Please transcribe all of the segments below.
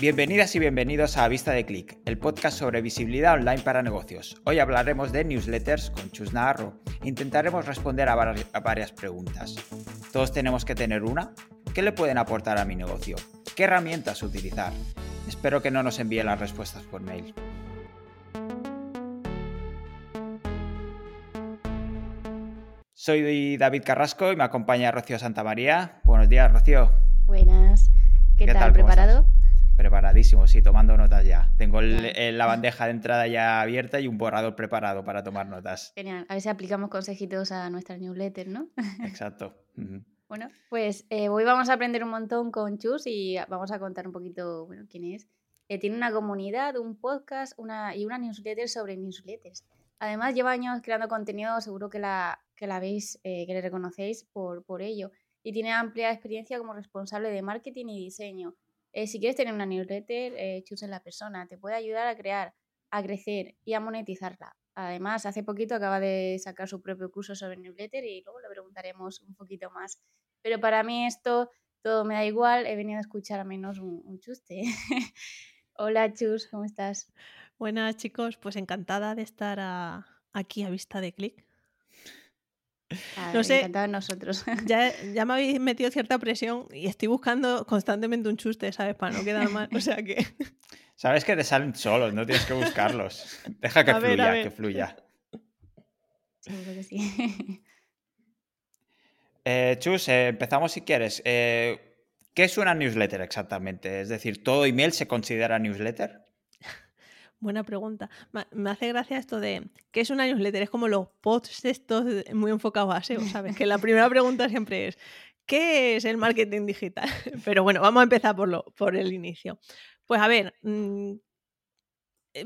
Bienvenidas y bienvenidos a Vista de Click, el podcast sobre visibilidad online para negocios. Hoy hablaremos de newsletters con Chus Navarro. Intentaremos responder a, varias preguntas. ¿Todos tenemos que tener una? ¿Qué le pueden aportar a mi negocio? ¿Qué herramientas utilizar? Espero que no nos envíen las respuestas por mail. Soy David Carrasco y me acompaña Rocío Santamaría. Buenos días, Rocío. Buenas. ¿Qué, tal? ¿Preparado? Preparadísimo, sí, tomando notas ya. Tengo la bandeja de entrada ya abierta y un borrador preparado para tomar notas. Genial. A ver si aplicamos consejitos a nuestra newsletter, ¿no? Exacto. Bueno, pues eh, hoy vamos a aprender un montón con Chus y vamos a contar un poquito, bueno, quién es. Eh, tiene una comunidad, un podcast una, y una newsletter sobre newsletters. Además, lleva años creando contenido, seguro que la, que la veis, eh, que le reconocéis por, por ello. Y tiene amplia experiencia como responsable de marketing y diseño eh, si quieres tener una newsletter, eh, en la persona, te puede ayudar a crear, a crecer y a monetizarla. Además, hace poquito acaba de sacar su propio curso sobre newsletter y luego le preguntaremos un poquito más. Pero para mí esto todo me da igual, he venido a escuchar a menos un, chuste. Hola Chus, ¿cómo estás? Buenas chicos, pues encantada de estar aquí a vista de clic Ah, no sé. nosotros. Ya, ya, me habéis metido cierta presión y estoy buscando constantemente un chuste, ¿sabes? Para no quedar mal. O sea que. Sabes que te salen solos, no tienes que buscarlos. Deja que fluya, que fluya. Seguro que sí. Eh, Chus, eh, empezamos si quieres. Eh, ¿Qué es una newsletter exactamente? Es decir, ¿todo email se considera newsletter? Buena pregunta. Me hace gracia esto de ¿qué es una newsletter? Es como los posts estos muy enfocados a SEO, ¿sabes? Que la primera pregunta siempre es ¿qué es el marketing digital? Pero bueno, vamos a empezar por, lo, por el inicio. Pues a ver, mm,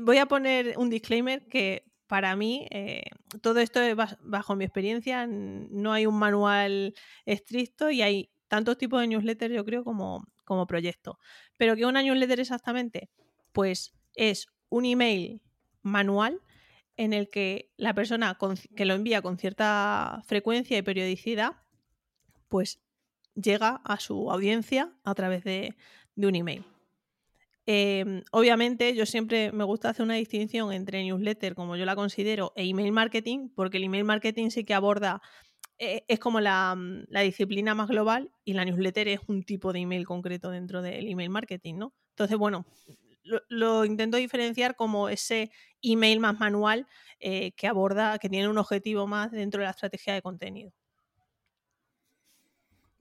voy a poner un disclaimer que para mí eh, todo esto es bajo mi experiencia, no hay un manual estricto y hay tantos tipos de newsletter yo creo como, como proyecto. Pero ¿qué una newsletter exactamente? Pues es un email manual en el que la persona que lo envía con cierta frecuencia y periodicidad, pues llega a su audiencia a través de, un email. Em, obviamente yo siempre me gusta hacer una distinción entre newsletter, como yo la considero, e email marketing, porque el email marketing sí que aborda, eh, es como la, la, disciplina más global y la newsletter es un tipo de email concreto dentro del email marketing, ¿no? Entonces, bueno, lo, intento diferenciar como ese email más manual eh, que aborda, que tiene un objetivo más dentro de la estrategia de contenido.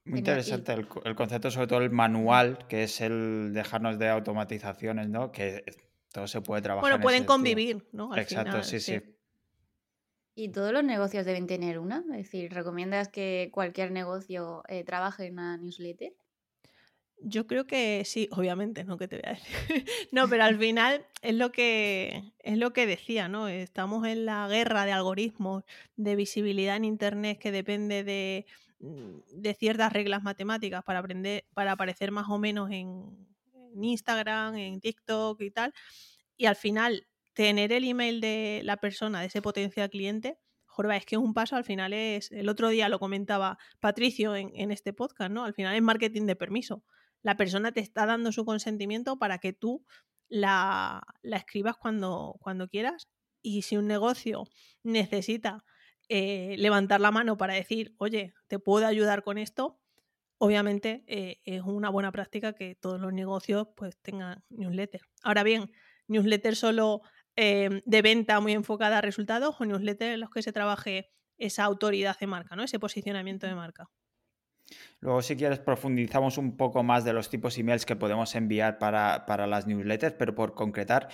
Muy interesante el, concepto, sobre todo el manual, que es el dejarnos de automatizaciones, ¿no? Que todo se puede trabajar. Bueno, pueden convivir, ¿no? Exacto, sí, sí, ¿Y todos los negocios deben tener una? Es decir, ¿recomiendas que cualquier negocio eh, trabaje en una newsletter? Yo creo que sí, obviamente, no que te voy a decir. no, pero al final es lo que es lo que decía, ¿no? Estamos en la guerra de algoritmos, de visibilidad en internet que depende de, mm, de ciertas reglas matemáticas para aprender, para aparecer más o menos en, Instagram, en TikTok y tal. Y al final, tener el email de la persona, de ese potencial cliente, Jorba, es que un paso al final es, el otro día lo comentaba Patricio en, en, este podcast, ¿no? Al final es marketing de permiso la persona te está dando su consentimiento para que tú la, escribas cuando, cuando quieras. Y si un negocio necesita eh, levantar la mano para decir, oye, te puedo ayudar con esto, obviamente eh, es una buena práctica que todos los negocios pues tengan newsletter. Ahora bien, newsletter solo eh, de venta muy enfocada a resultados o newsletter en los que se trabaje esa autoridad de marca, ¿no? Ese posicionamiento de marca. Luego, si quieres, profundizamos un poco más de los tipos de emails que podemos enviar para, las newsletters, pero por concretar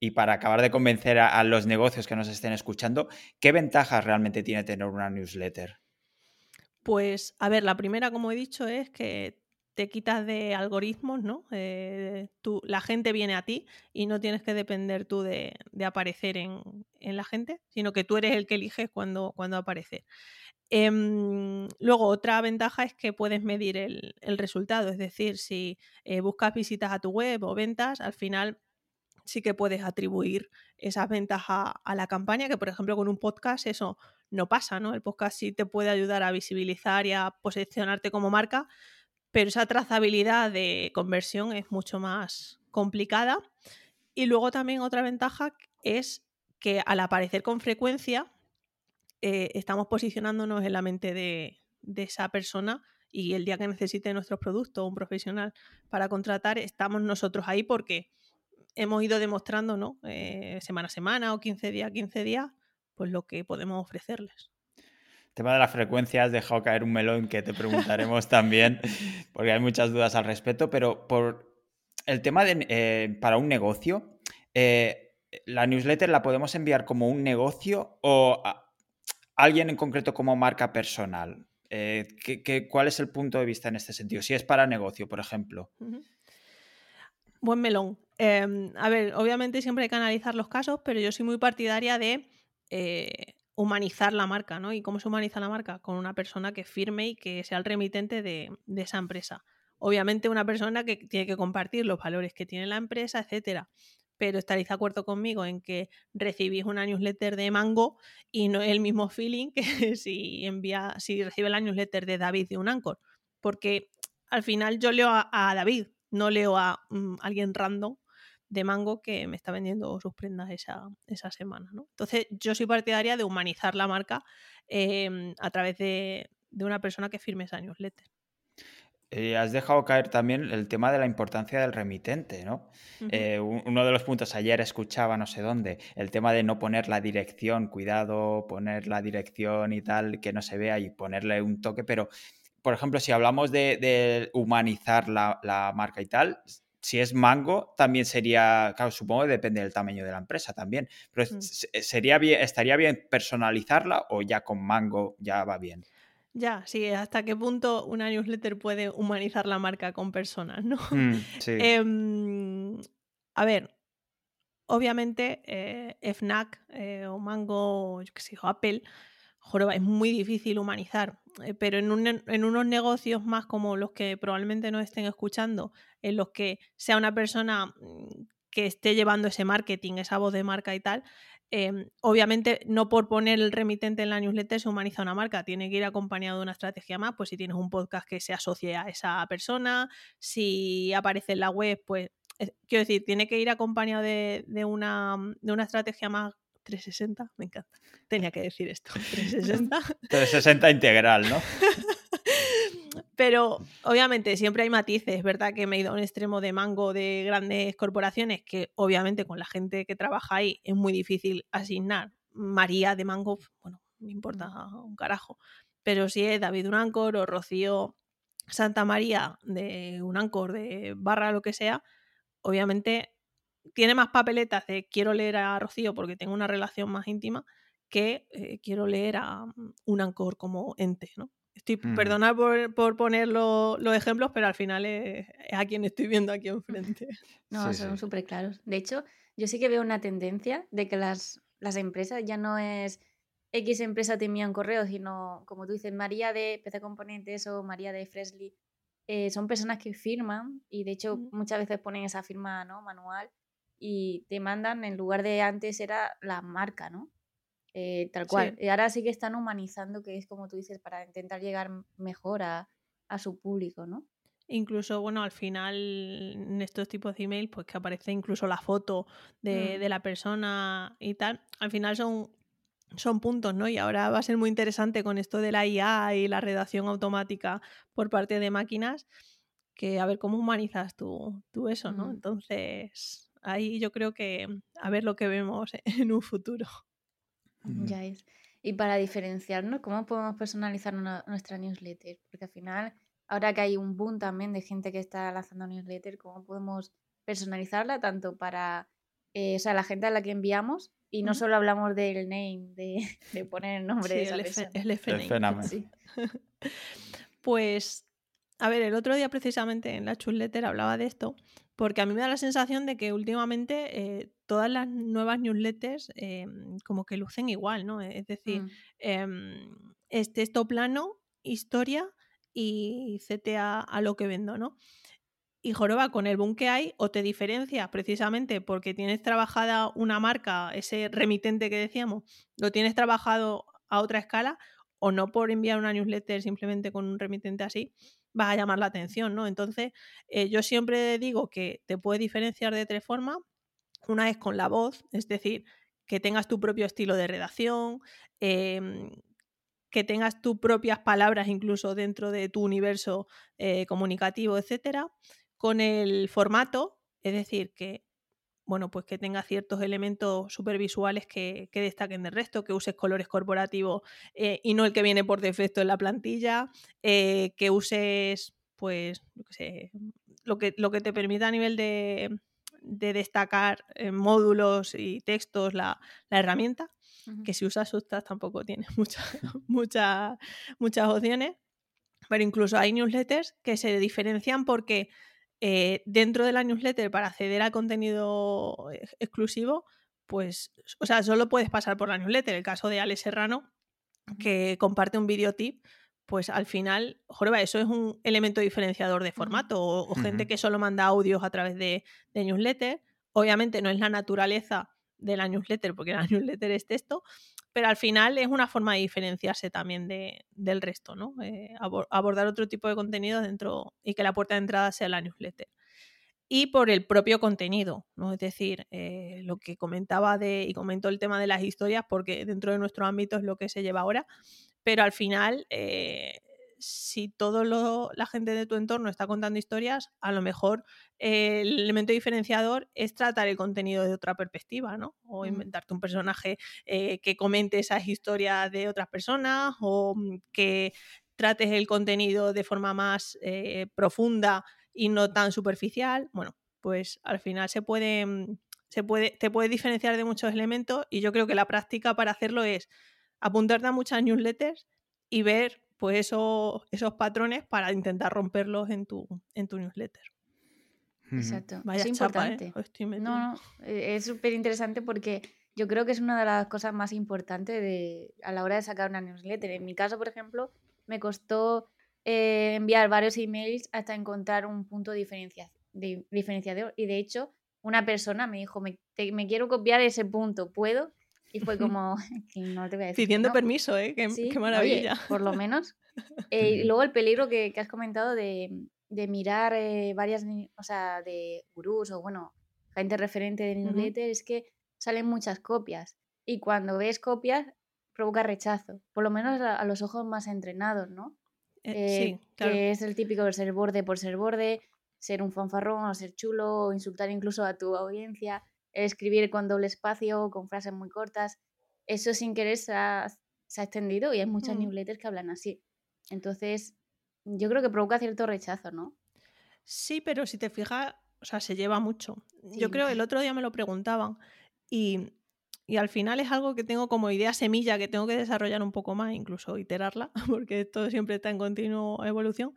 y para acabar de convencer a, los negocios que nos estén escuchando, ¿qué ventajas realmente tiene tener una newsletter? Pues, a ver, la primera, como he dicho, es que te quitas de algoritmos, ¿no? Eh, la gente viene a ti y no tienes que depender tú de, aparecer en, la gente, sino que tú eres el que eliges cuando, cuando aparece. Em, luego, otra ventaja es que puedes medir el, resultado, es decir, si eh, buscas visitas a tu web o ventas, al final sí que puedes atribuir esas ventas a, la campaña, que por ejemplo con un podcast eso no pasa, ¿no? El podcast sí te puede ayudar a visibilizar y a posicionarte como marca, pero esa trazabilidad de conversión es mucho más complicada. Y luego también otra ventaja es que al aparecer con frecuencia, eh, estamos posicionándonos en la mente de, esa persona y el día que necesite nuestros productos, un profesional para contratar, estamos nosotros ahí porque hemos ido demostrando, ¿no? Eh, semana a semana o 15 días a 15 días, pues lo que podemos ofrecerles. El tema de la frecuencia has dejado caer un melón que te preguntaremos también, porque hay muchas dudas al respecto, pero por el tema de eh, para un negocio, la newsletter la podemos enviar como un negocio o alguien en concreto como marca personal? Eh, cuál es el punto de vista en este sentido? Si es para negocio, por ejemplo. Buen melón. Em, a ver, obviamente siempre hay que analizar los casos, pero yo soy muy partidaria de eh, humanizar la marca, ¿no? ¿Y cómo se humaniza la marca? Con una persona que firme y que sea el remitente de, de esa empresa. Obviamente una persona que tiene que compartir los valores que tiene la empresa, etcétera pero estaréis de acuerdo conmigo en que recibís una newsletter de Mango y no es el mismo feeling que si envía, si recibe la newsletter de David de un Anchor. Porque al final yo leo a, David, no leo a mm, alguien random de Mango que me está vendiendo sus prendas esa, esa semana. ¿no? Entonces, yo soy partidaria de humanizar la marca em, a través de, de una persona que firme esa newsletter. Eh, has dejado caer también el tema de la importancia del remitente, ¿no? Eh, uno de los puntos, ayer escuchaba no sé dónde, el tema de no poner la dirección, cuidado, poner la dirección y tal, que no se vea y ponerle un toque, pero, por ejemplo, si hablamos de, humanizar la, marca y tal, si es Mango, también sería, claro, supongo que depende del tamaño de la empresa también, pero mm. sería bien, ¿estaría bien personalizarla o ya con Mango ya va bien? Ya, sí, hasta qué punto una newsletter puede humanizar la marca con personas, ¿no? Mm, sí. Em, a ver, obviamente eh, FNAC eh, o Mango, yo qué sé, o Apple, joroba, es muy difícil humanizar, eh, pero en, en, unos negocios más como los que probablemente no estén escuchando, en los que sea una persona mm, que esté llevando ese marketing, esa voz de marca y tal, Em, obviamente, no por poner el remitente en la newsletter se humaniza una marca, tiene que ir acompañado de una estrategia más, pues si tienes un podcast que se asocie a esa persona, si aparece en la web, pues quiero decir, tiene que ir acompañado de, una, de una estrategia más 360, me encanta. Tenía que decir esto, 360. 360 integral, ¿no? Pero obviamente siempre hay matices, ¿verdad? Que me he ido a un extremo de mango de grandes corporaciones que obviamente con la gente que trabaja ahí es muy difícil asignar. María de mango, bueno, me importa un carajo. Pero si es David Unancor o Rocío Santa María de Unancor, de barra, lo que sea, obviamente tiene más papeletas de quiero leer a Rocío porque tengo una relación más íntima que eh, quiero leer a un Ancor como ente, ¿no? Estoy, perdonad por, poner los ejemplos, pero al final es, a quien estoy viendo aquí enfrente. No, son súper claros. De hecho, yo sí que veo una tendencia de que las, las empresas ya no es X empresa te envía un correo, sino, como tú dices, María de PC Componentes o María de Fresley. Eh, son personas que firman y de hecho muchas veces ponen esa firma ¿no? manual y te mandan, en lugar de antes era la marca, ¿no? Eh, tal cual. Y ahora sí que están humanizando, que es como tú dices, para intentar llegar mejor a, su público, ¿no? Incluso, bueno, al final en estos tipos de email, pues que aparece incluso la foto de, mm. la persona y tal, al final son, son puntos, ¿no? Y ahora va a ser muy interesante con esto de la IA y la redacción automática por parte de máquinas, que a ver cómo humanizas tú, tú eso, ¿no? Entonces, ahí yo creo que a ver lo que vemos en un futuro. Ya es. Y para diferenciarnos, ¿cómo podemos personalizar nuestra newsletter? Porque al final, ahora que hay un boom también de gente que está lanzando newsletter, ¿cómo podemos personalizarla tanto para eh, o sea, la gente a la que enviamos y no solo hablamos del name, de, poner el nombre de esa el persona. El Pues, a ver, el otro día precisamente en la newsletter hablaba de esto, porque a mí me da la sensación de que últimamente eh, todas las nuevas newsletters em, como que lucen igual, ¿no? Es decir, mm. em, es texto plano, historia y CTA a lo que vendo, ¿no? Y joroba, con el boom que hay, o te diferencias precisamente porque tienes trabajada una marca, ese remitente que decíamos, lo tienes trabajado a otra escala, o no por enviar una newsletter simplemente con un remitente así, vas a llamar la atención, ¿no? Entonces, eh, yo siempre digo que te puedes diferenciar de tres formas. Una es con la voz, es decir, que tengas tu propio estilo de redacción, em, que tengas tus propias palabras incluso dentro de tu universo eh, comunicativo, etcétera. Con el formato, es decir, que bueno, pues que tenga ciertos elementos supervisuales que, que destaquen del resto, que uses colores corporativos eh, y no el que viene por defecto en la plantilla, eh, que uses, pues, lo que, lo que te permita a nivel de, de destacar módulos y textos la, la herramienta, que si usas Substack tampoco tiene muchas mucha, muchas opciones, pero incluso hay newsletters que se diferencian porque eh, dentro de la newsletter para acceder a contenido exclusivo, pues, o sea, solo puedes pasar por la newsletter. El caso de Alex Serrano, que comparte un video tip, pues al final, joroba, eso es un elemento diferenciador de formato. O, gente que solo manda audios a través de, de newsletter. Obviamente no es la naturaleza de la newsletter, porque la newsletter es texto, pero al final es una forma de diferenciarse también de, del resto, ¿no? Eh, abordar otro tipo de contenido dentro y que la puerta de entrada sea la newsletter. Y por el propio contenido, ¿no? Es decir, eh, lo que comentaba de, y comentó el tema de las historias, porque dentro de nuestro ámbito es lo que se lleva ahora, pero al final eh, si toda la gente de tu entorno está contando historias, a lo mejor el elemento diferenciador es tratar el contenido de otra perspectiva, ¿no? O inventarte un personaje eh, que comente esas historias de otras personas o mm, que trates el contenido de forma más eh, profunda y no tan superficial. Bueno, pues al final se puede, mm, se puede, te puede diferenciar de muchos elementos y yo creo que la práctica para hacerlo es apuntarte a muchas newsletters y ver pues eso, esos patrones para intentar romperlos en tu, en tu newsletter. Exacto, es ¿eh? importante. no, no, e, es súper interesante porque yo creo que es una de las cosas más importantes de, a la hora de sacar una newsletter. En mi caso, por ejemplo, me costó eh, enviar varios emails hasta encontrar un punto de, de diferenciador. Y de hecho, una persona me dijo, me, me quiero copiar ese punto, ¿puedo? Y fue como, no te voy a decir. Pidiendo permiso, ¿eh? Qué, maravilla. por lo menos. Eh, y luego el peligro que, has comentado de, mirar eh, varias, o sea, de gurús o bueno, gente referente de newsletter es que salen muchas copias. Y cuando ves copias, provoca rechazo. Por lo menos a, los ojos más entrenados, ¿no? Eh, sí, claro. Que es el típico de ser borde por ser borde, ser un fanfarrón o ser chulo, o insultar incluso a tu audiencia escribir con doble espacio, con frases muy cortas. Eso sin querer se ha, extendido y hay muchas mm. newsletters que hablan así. Entonces, yo creo que provoca cierto rechazo, ¿no? Sí, pero si te fijas, o sea, se lleva mucho. Yo creo, el otro día me lo preguntaban y, y, al final es algo que tengo como idea semilla que tengo que desarrollar un poco más, incluso iterarla, porque todo siempre está en continua evolución.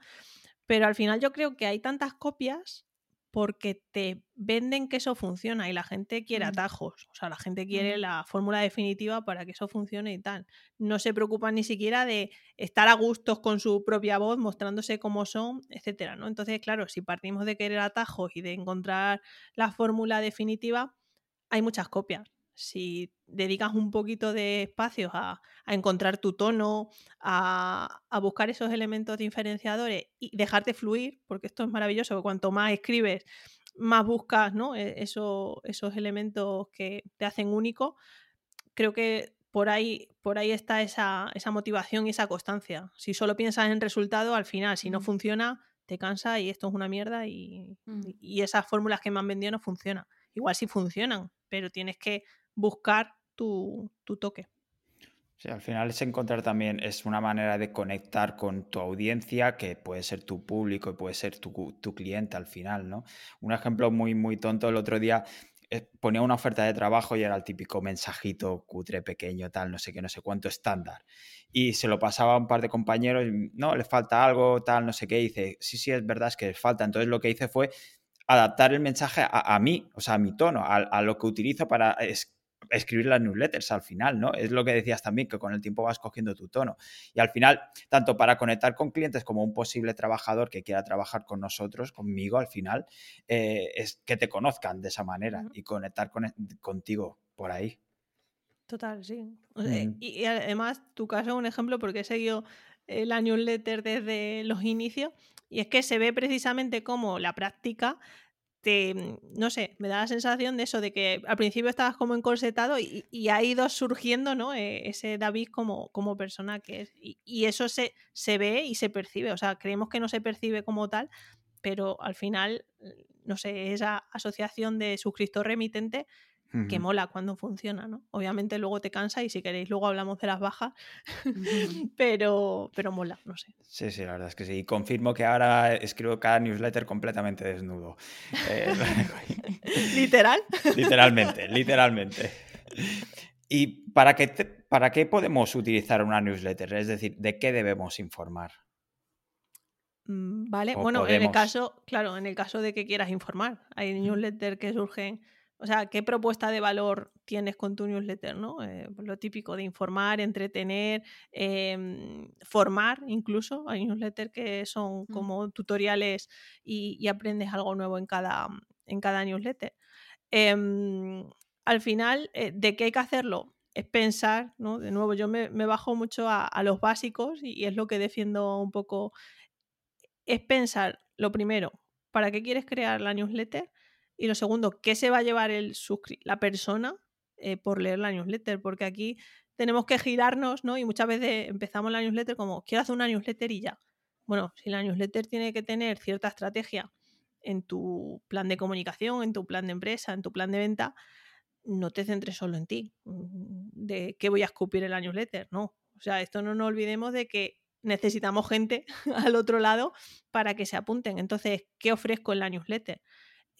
Pero al final yo creo que hay tantas copias porque te venden que eso funciona y la gente quiere atajos, o sea, la gente quiere la fórmula definitiva para que eso funcione y tal. No se preocupan ni siquiera de estar a gustos con su propia voz, mostrándose cómo son, etcétera, ¿no? Entonces, claro, si partimos de querer atajos y de encontrar la fórmula definitiva, hay muchas copias si dedicas un poquito de espacio a, encontrar tu tono, a, buscar esos elementos diferenciadores y dejarte fluir, porque esto es maravilloso, cuanto más escribes, más buscas ¿no? E, esos elementos que te hacen único, creo que por ahí, por ahí está esa, motivación y esa constancia. Si solo piensas en resultado, al final, si no funciona, te cansa y esto es una mierda y, y esas fórmulas que me han vendido no funcionan. Igual sí funcionan, pero tienes que buscar tu, toque. Sí, al final es encontrar también, es una manera de conectar con tu audiencia, que puede ser tu público y puede ser tu, tu cliente al final, ¿no? Un ejemplo muy, muy tonto, el otro día eh, ponía una oferta de trabajo y era el típico mensajito cutre, pequeño, tal, no sé qué, no sé cuánto, estándar. Y se lo pasaba a un par de compañeros, no, le falta algo, tal, no sé qué, y dice, sí, sí, es verdad, es que les falta. Entonces lo que hice fue adaptar el mensaje a, mí, o sea, a mi tono, a, a lo que utilizo para escribir las newsletters al final, ¿no? Es lo que decías también, que con el tiempo vas cogiendo tu tono. Y al final, tanto para conectar con clientes como un posible trabajador que quiera trabajar con nosotros, conmigo, al final, eh, es que te conozcan de esa manera y conectar con, e, contigo por ahí. Total, sí. y, además, tu caso es un ejemplo porque he seguido eh, la newsletter desde los inicios y es que se ve precisamente como la práctica te, mm, no sé, me da la sensación de eso, de que al principio estabas como encorsetado y, ha ido surgiendo, ¿no? E, ese David como, como persona que es. Y, eso se, se ve y se percibe, o sea, creemos que no se percibe como tal, pero al final, no sé, esa asociación de suscriptor remitente que mola cuando funciona, ¿no? Obviamente luego te cansa y si queréis luego hablamos de las bajas, pero, pero mola, no sé. Sí, sí, la verdad es que sí. Y confirmo que ahora escribo cada newsletter completamente desnudo. Eh, ¿Literal? literalmente, literalmente. ¿Y para qué, para qué podemos utilizar una newsletter? Es decir, ¿de qué debemos informar? Mm, vale, bueno, en el caso, claro, en el caso de que quieras informar, hay newsletters que surgen o sea, ¿qué propuesta de valor tienes con tu newsletter? ¿no? Eh, pues lo típico de informar, entretener, em, formar incluso. Hay newsletters que son mm. como tutoriales y, aprendes algo nuevo en cada, en cada newsletter. Em, al final, eh, ¿de qué hay que hacerlo? Es pensar, ¿no? De nuevo, yo me, bajo mucho a, a, los básicos y es lo que defiendo un poco. Es pensar, lo primero, ¿para qué quieres crear la newsletter? Y lo segundo, ¿qué se va a llevar el la persona eh, por leer la newsletter? Porque aquí tenemos que girarnos, ¿no? Y muchas veces empezamos la newsletter como, quiero hacer una newsletter y ya. Bueno, si la newsletter tiene que tener cierta estrategia en tu plan de comunicación, en tu plan de empresa, en tu plan de venta, no te centres solo en ti, mm, de qué voy a escupir en la newsletter, no. O sea, esto no nos olvidemos de que necesitamos gente al otro lado para que se apunten. Entonces, ¿qué ofrezco en la newsletter?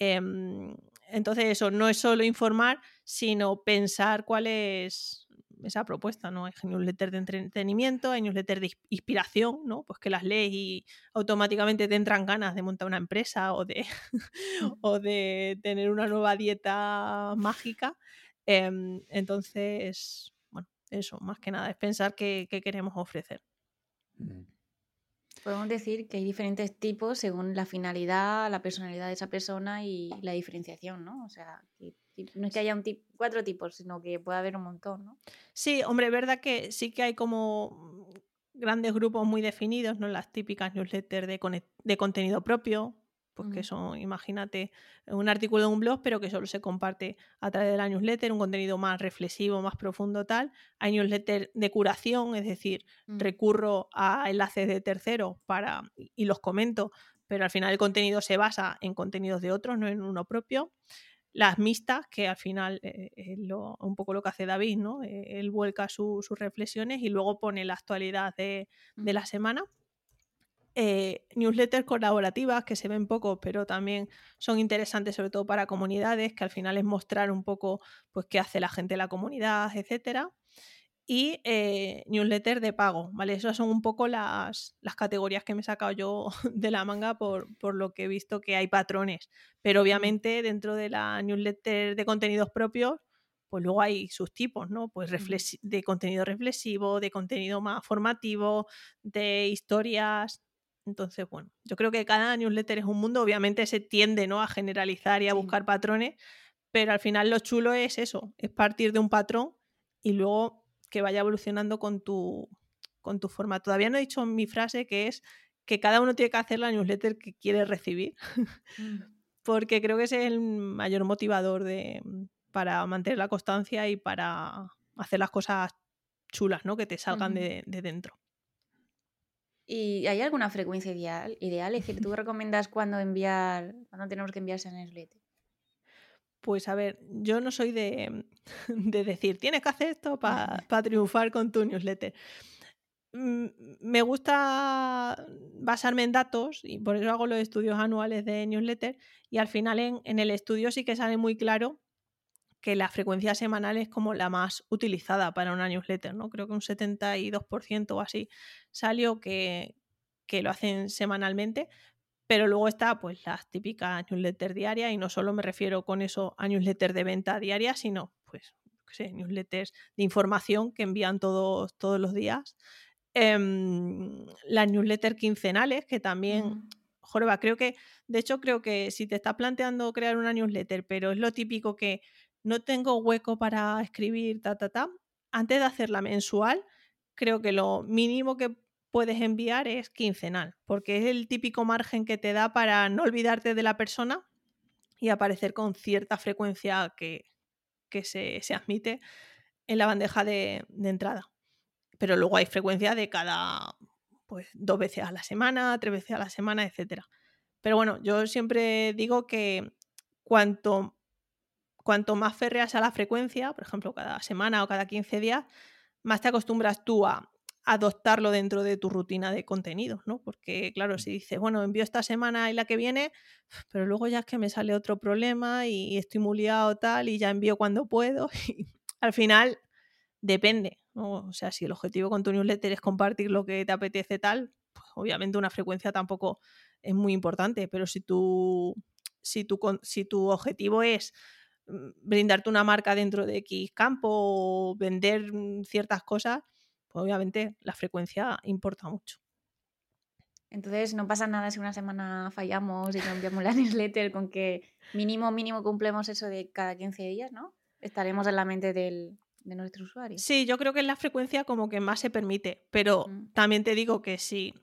Em, entonces, eso no es solo informar, sino pensar cuál es esa propuesta, ¿no? Hay newsletter de entretenimiento, hay newsletter de inspiración, ¿no? Pues que las lees y automáticamente te entran ganas de montar una empresa o de, tener una nueva dieta mágica. Em, entonces, bueno, eso, más que nada, es pensar qué, queremos ofrecer. Mm. Podemos decir que hay diferentes tipos según la finalidad, la personalidad de esa persona y la diferenciación, ¿no? O sea, no es que haya un cuatro tipos, sino que puede haber un montón, ¿no? Sí, hombre, es verdad que sí que hay como grandes grupos muy definidos, ¿no? Las típicas newsletters de, de contenido propio, pues que son, imagínate, un artículo de un blog, pero que solo se comparte a través de la newsletter, un contenido más reflexivo, más profundo, tal. Hay newsletter de curación, es decir, mm. recurro a enlaces de terceros para, y los comento, pero al final el contenido se basa en contenidos de otros, no en uno propio. Las mixtas, que al final eh, es un poco lo que hace David, ¿no? Eh, él vuelca sus reflexiones y luego pone la actualidad de, de la semana eh, newsletters colaborativas que se ven poco, pero también son interesantes sobre todo para comunidades, que al final es mostrar un poco pues qué hace la gente de la comunidad, etcétera. Y eh, newsletters de pago, ¿vale? Esas son un poco las, las categorías que me he sacado yo de la manga por, lo que he visto que hay patrones. Pero obviamente dentro de la newsletter de contenidos propios, pues luego hay sus tipos, ¿no? Pues de contenido reflexivo, de contenido más formativo, de historias, entonces, bueno, yo creo que cada newsletter es un mundo, obviamente se tiende ¿no? a generalizar y a buscar patrones, pero al final lo chulo es eso, es partir de un patrón y luego que vaya evolucionando con tu, con tu forma. Todavía no he dicho mi frase que es que cada uno tiene que hacer la newsletter que quiere recibir, mm. porque creo que ese es el mayor motivador de, para mantener la constancia y para hacer las cosas chulas, ¿no? Que te salgan de, de dentro. ¿Y hay alguna frecuencia ideal? ideal? Es decir, ¿tú recomiendas cuándo enviar, cuándo tenemos que enviarse en newsletter? Pues a ver, yo no soy de, decir, tienes que hacer esto para triunfar con tu newsletter. Mm, me gusta basarme en datos y por eso hago los estudios anuales de newsletter y al final en, en el estudio sí que sale muy claro que la frecuencia semanal es como la más utilizada para una newsletter, ¿no? Creo que un 72% o así salió que, lo hacen semanalmente, pero luego está pues las típicas newsletters diarias y no solo me refiero con eso a newsletters de venta diaria, sino pues sé, newsletters de información que envían todos, todos los días. Em, las newsletters quincenales que también... Mm. Jorba, creo que, de hecho, creo que si te estás planteando crear una newsletter, pero es lo típico que no tengo hueco para escribir, ta, ta, ta, antes de hacerla mensual, creo que lo mínimo que puedes enviar es quincenal, porque es el típico margen que te da para no olvidarte de la persona y aparecer con cierta frecuencia que, se, admite en la bandeja de, entrada. Pero luego hay frecuencia de cada pues, dos veces a la semana, tres veces a la semana, etc. Pero bueno, yo siempre digo que cuanto, cuanto más férrea sea la frecuencia, por ejemplo, cada semana o cada 15 días, más te acostumbras tú a adoptarlo dentro de tu rutina de contenido, ¿no? Porque, claro, si dices, bueno, envío esta semana y la que viene, pero luego ya es que me sale otro problema y estoy muy liado tal y ya envío cuando puedo. Y al final, depende, O sea, si el objetivo con tu newsletter es compartir lo que te apetece tal, pues obviamente una frecuencia tampoco es muy importante, pero si tu, si tu, si tu objetivo es mm, brindarte una marca dentro de X campo o vender mm, ciertas cosas, pues obviamente la frecuencia importa mucho. Entonces no pasa nada si una semana fallamos y no enviamos la newsletter con que mínimo, mínimo cumplemos eso de cada 15 días, ¿no? Estaremos en la mente del, de nuestro usuario. Sí, yo creo que es la frecuencia como que más se permite, pero mm. también te digo que sí,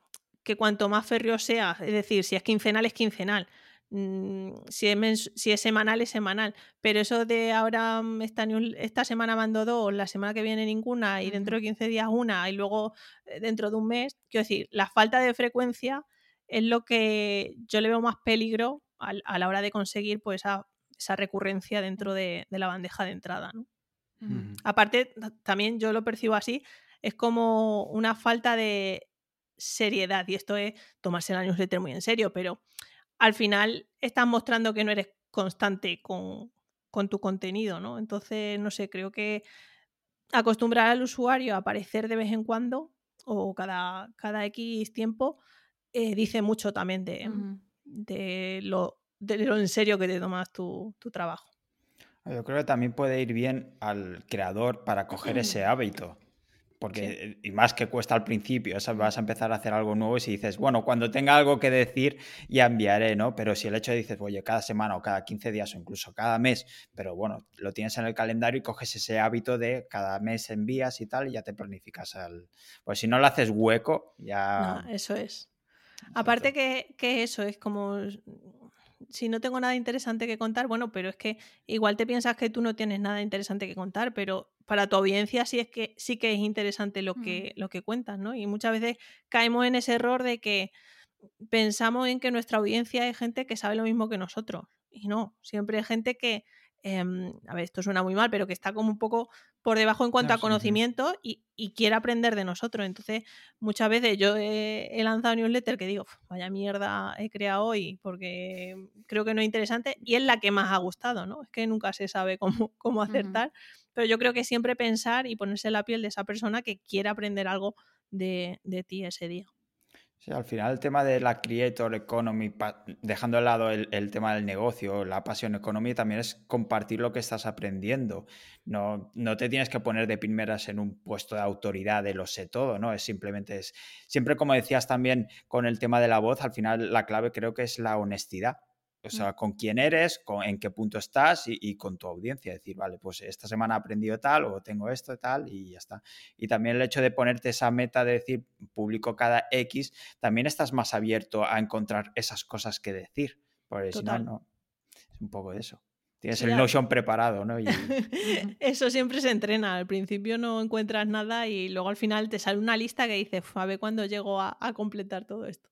que cuanto más férreo sea, es decir, si es quincenal es quincenal, Mm, si, es si, es semanal, es semanal. Pero eso de ahora mm, esta, esta semana mando dos, la semana que viene ninguna y dentro de 15 días una y luego eh, dentro de un mes, quiero decir, la falta de frecuencia es lo que yo le veo más peligro a, la hora de conseguir pues, esa, recurrencia dentro de, la bandeja de entrada. Aparte, también yo lo percibo así, es como una falta de seriedad y esto es tomarse la newsletter muy en serio, pero al final estás mostrando que no eres constante con, tu contenido, ¿no? Entonces, no sé, creo que acostumbrar al usuario a aparecer de vez en cuando o cada, cada X tiempo eh, dice mucho también de, de, lo, de, lo, en serio que te tomas tu, tu, trabajo. Yo creo que también puede ir bien al creador para coger ese hábito. Porque, y más que cuesta al principio, vas a empezar a hacer algo nuevo y si dices, bueno, cuando tenga algo que decir, ya enviaré, ¿no? Pero si el hecho de dices, oye, cada semana o cada 15 días o incluso cada mes, pero bueno, lo tienes en el calendario y coges ese hábito de cada mes envías y tal y ya te planificas al... Pues si no lo haces hueco, ya... No, eso es. Aparte que, que eso es como si no tengo nada interesante que contar, bueno, pero es que igual te piensas que tú no tienes nada interesante que contar, pero para tu audiencia sí es que sí que es interesante lo que, lo que cuentas, ¿no? Y muchas veces caemos en ese error de que pensamos en que nuestra audiencia es gente que sabe lo mismo que nosotros. Y no, siempre hay gente que Em, a ver, esto suena muy mal, pero que está como un poco por debajo en cuanto a conocimiento y, quiere aprender de nosotros. Entonces, muchas veces yo he, lanzado newsletter que digo, vaya mierda he creado hoy porque creo que no es interesante y es la que más ha gustado, ¿no? Es que nunca se sabe cómo, cómo acertar, pero yo creo que siempre pensar y ponerse la piel de esa persona que quiere aprender algo de, de ti ese día. Sí, al final el tema de la creator economy, dejando de lado el, tema del negocio, la pasión economy, también es compartir lo que estás aprendiendo. No, no te tienes que poner de primeras en un puesto de autoridad de lo sé todo, ¿no? Es simplemente es, siempre como decías también con el tema de la voz, al final la clave creo que es la honestidad. O sea, con quién eres, con, en qué punto estás y, con tu audiencia. Decir, vale, pues esta semana he aprendido tal o tengo esto y tal y ya está. Y también el hecho de ponerte esa meta de decir, publico cada X, también estás más abierto a encontrar esas cosas que decir. Porque si no, no. Es un poco eso. Tienes el Notion preparado, ¿no? Eso siempre se entrena. Al principio no encuentras nada y luego al final te sale una lista que dices, a ver cuándo llego a completar todo esto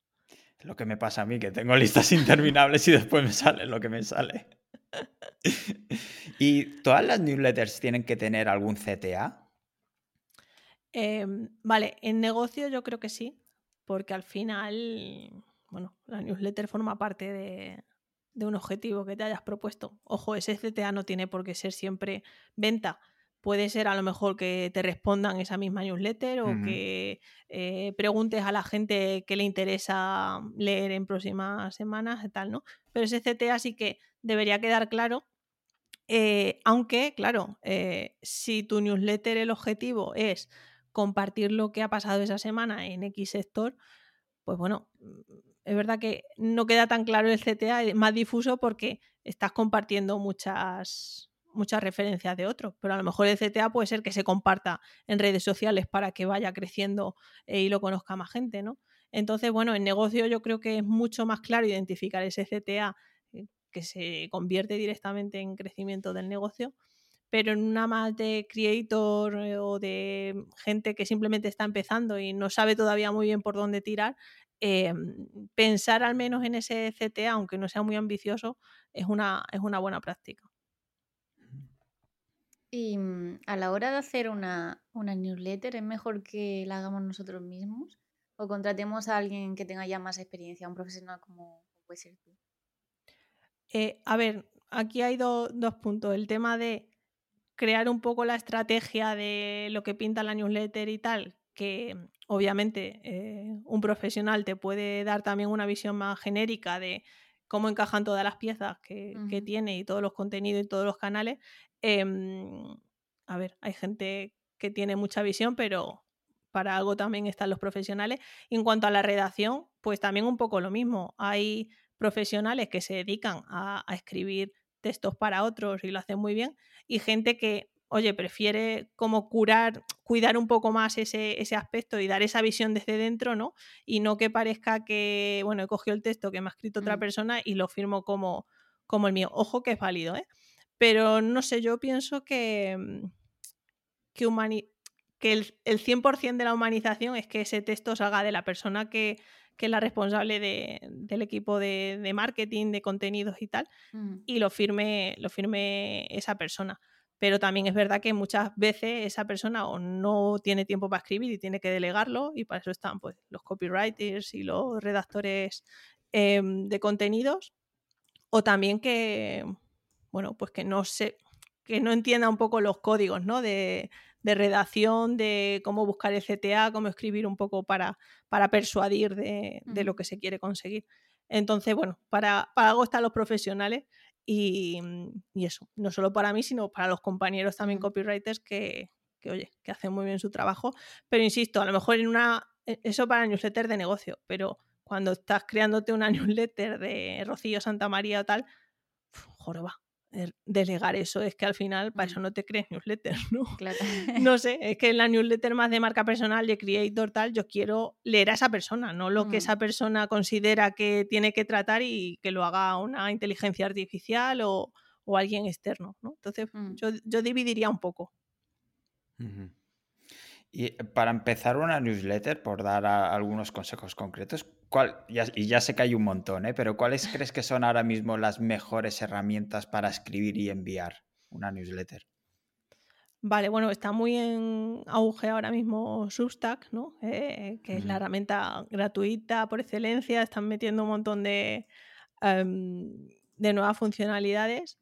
lo que me pasa a mí, que tengo listas interminables y después me sale lo que me sale. ¿Y todas las newsletters tienen que tener algún CTA? Em, vale, en negocio yo creo que sí, porque al final, bueno, la newsletter forma parte de, de un objetivo que te hayas propuesto. Ojo, ese CTA no tiene por qué ser siempre venta puede ser a lo mejor que te respondan esa misma newsletter o que eh, preguntes a la gente que le interesa leer en próximas semanas y tal, ¿no? Pero ese CTA sí que debería quedar claro. Eh, aunque, claro, eh, si tu newsletter el objetivo es compartir lo que ha pasado esa semana en X sector, pues bueno, es verdad que no queda tan claro el CTA, es más difuso porque estás compartiendo muchas, muchas referencias de otros, pero a lo mejor el CTA puede ser que se comparta en redes sociales para que vaya creciendo eh, y lo conozca más gente, ¿no? Entonces, bueno, en negocio yo creo que es mucho más claro identificar ese CTA eh, que se convierte directamente en crecimiento del negocio, pero en una más de creator eh, o de gente que simplemente está empezando y no sabe todavía muy bien por dónde tirar, pensar al menos en ese CTA, aunque no sea muy ambicioso, es una, es una buena práctica. Y mm, a la hora de hacer una, una newsletter, ¿es mejor que la hagamos nosotros mismos? ¿O contratemos a alguien que tenga ya más experiencia, un profesional como puede ser tú? Eh, a ver, aquí hay dos puntos. El tema de crear un poco la estrategia de lo que pinta la newsletter y tal, que obviamente eh, un profesional te puede dar también una visión más genérica de cómo encajan todas las piezas que, tiene y todos los contenidos y todos los canales. Em, a ver, hay gente que tiene mucha visión, pero para algo también están los profesionales. en cuanto a la redacción, pues también un poco lo mismo. Hay profesionales que se dedican a, escribir textos para otros y lo hacen muy bien, y gente que, oye, prefiere como curar, cuidar un poco más ese, ese aspecto y dar esa visión desde dentro, ¿no? Y no que parezca que, bueno, he cogido el texto que me ha escrito otra mm. persona y lo firmo como, como el mío. Ojo que es válido, ¿eh? Pero no sé, yo pienso que, mm, que, que el, el 100% de la humanización es que ese texto salga de la persona que, que es la responsable del equipo de, marketing, de contenidos y tal, mm. y lo firme, lo firme esa persona. Pero también es verdad que muchas veces esa persona o no tiene tiempo para escribir y tiene que delegarlo, y para eso están pues, los copywriters y los redactores em, de contenidos, o también que, bueno, pues que no se que no entienda un poco los códigos ¿no? de, de redacción, de cómo buscar el CTA, cómo escribir un poco para, para persuadir de, lo que se quiere conseguir. Entonces, bueno, para, para algo están los profesionales y, eso, no solo para mí, sino para los compañeros también copywriters que, que, oye, que hacen muy bien su trabajo. Pero insisto, a lo mejor en una, e, eso para newsletter de negocio, pero cuando estás creándote una newsletter de Rocío Santa María o tal, joroba, delegar eso, es que al final para eso no te crees newsletter, ¿no? Claro. no sé, es que en la newsletter más de marca personal, de creator, tal, yo quiero leer a esa persona, no lo que mm. esa persona considera que tiene que tratar y que lo haga una inteligencia artificial o, alguien externo, ¿no? Entonces, mm. yo, dividiría un poco. Y para empezar una newsletter, por dar algunos consejos concretos, ¿cuál, y ya sé que hay un montón, ¿eh? pero ¿cuáles crees que son ahora mismo las mejores herramientas para escribir y enviar una newsletter? Vale, bueno, está muy en auge ahora mismo Substack, ¿no? Eh, que es la herramienta gratuita por excelencia. Están metiendo un montón de, em, de nuevas funcionalidades.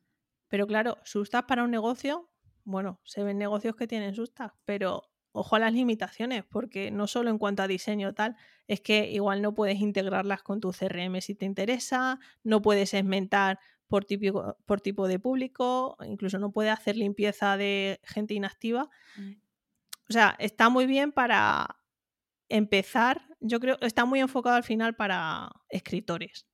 Pero claro, Substack para un negocio, bueno, se ven negocios que tienen Substack, pero ojo a las limitaciones, porque no solo en cuanto a diseño tal, es que igual no puedes integrarlas con tu CRM si te interesa, no puedes segmentar por, por tipo de público, incluso no puedes hacer limpieza de gente inactiva. Mm. O sea, está muy bien para empezar, yo creo, está muy enfocado al final para escritores.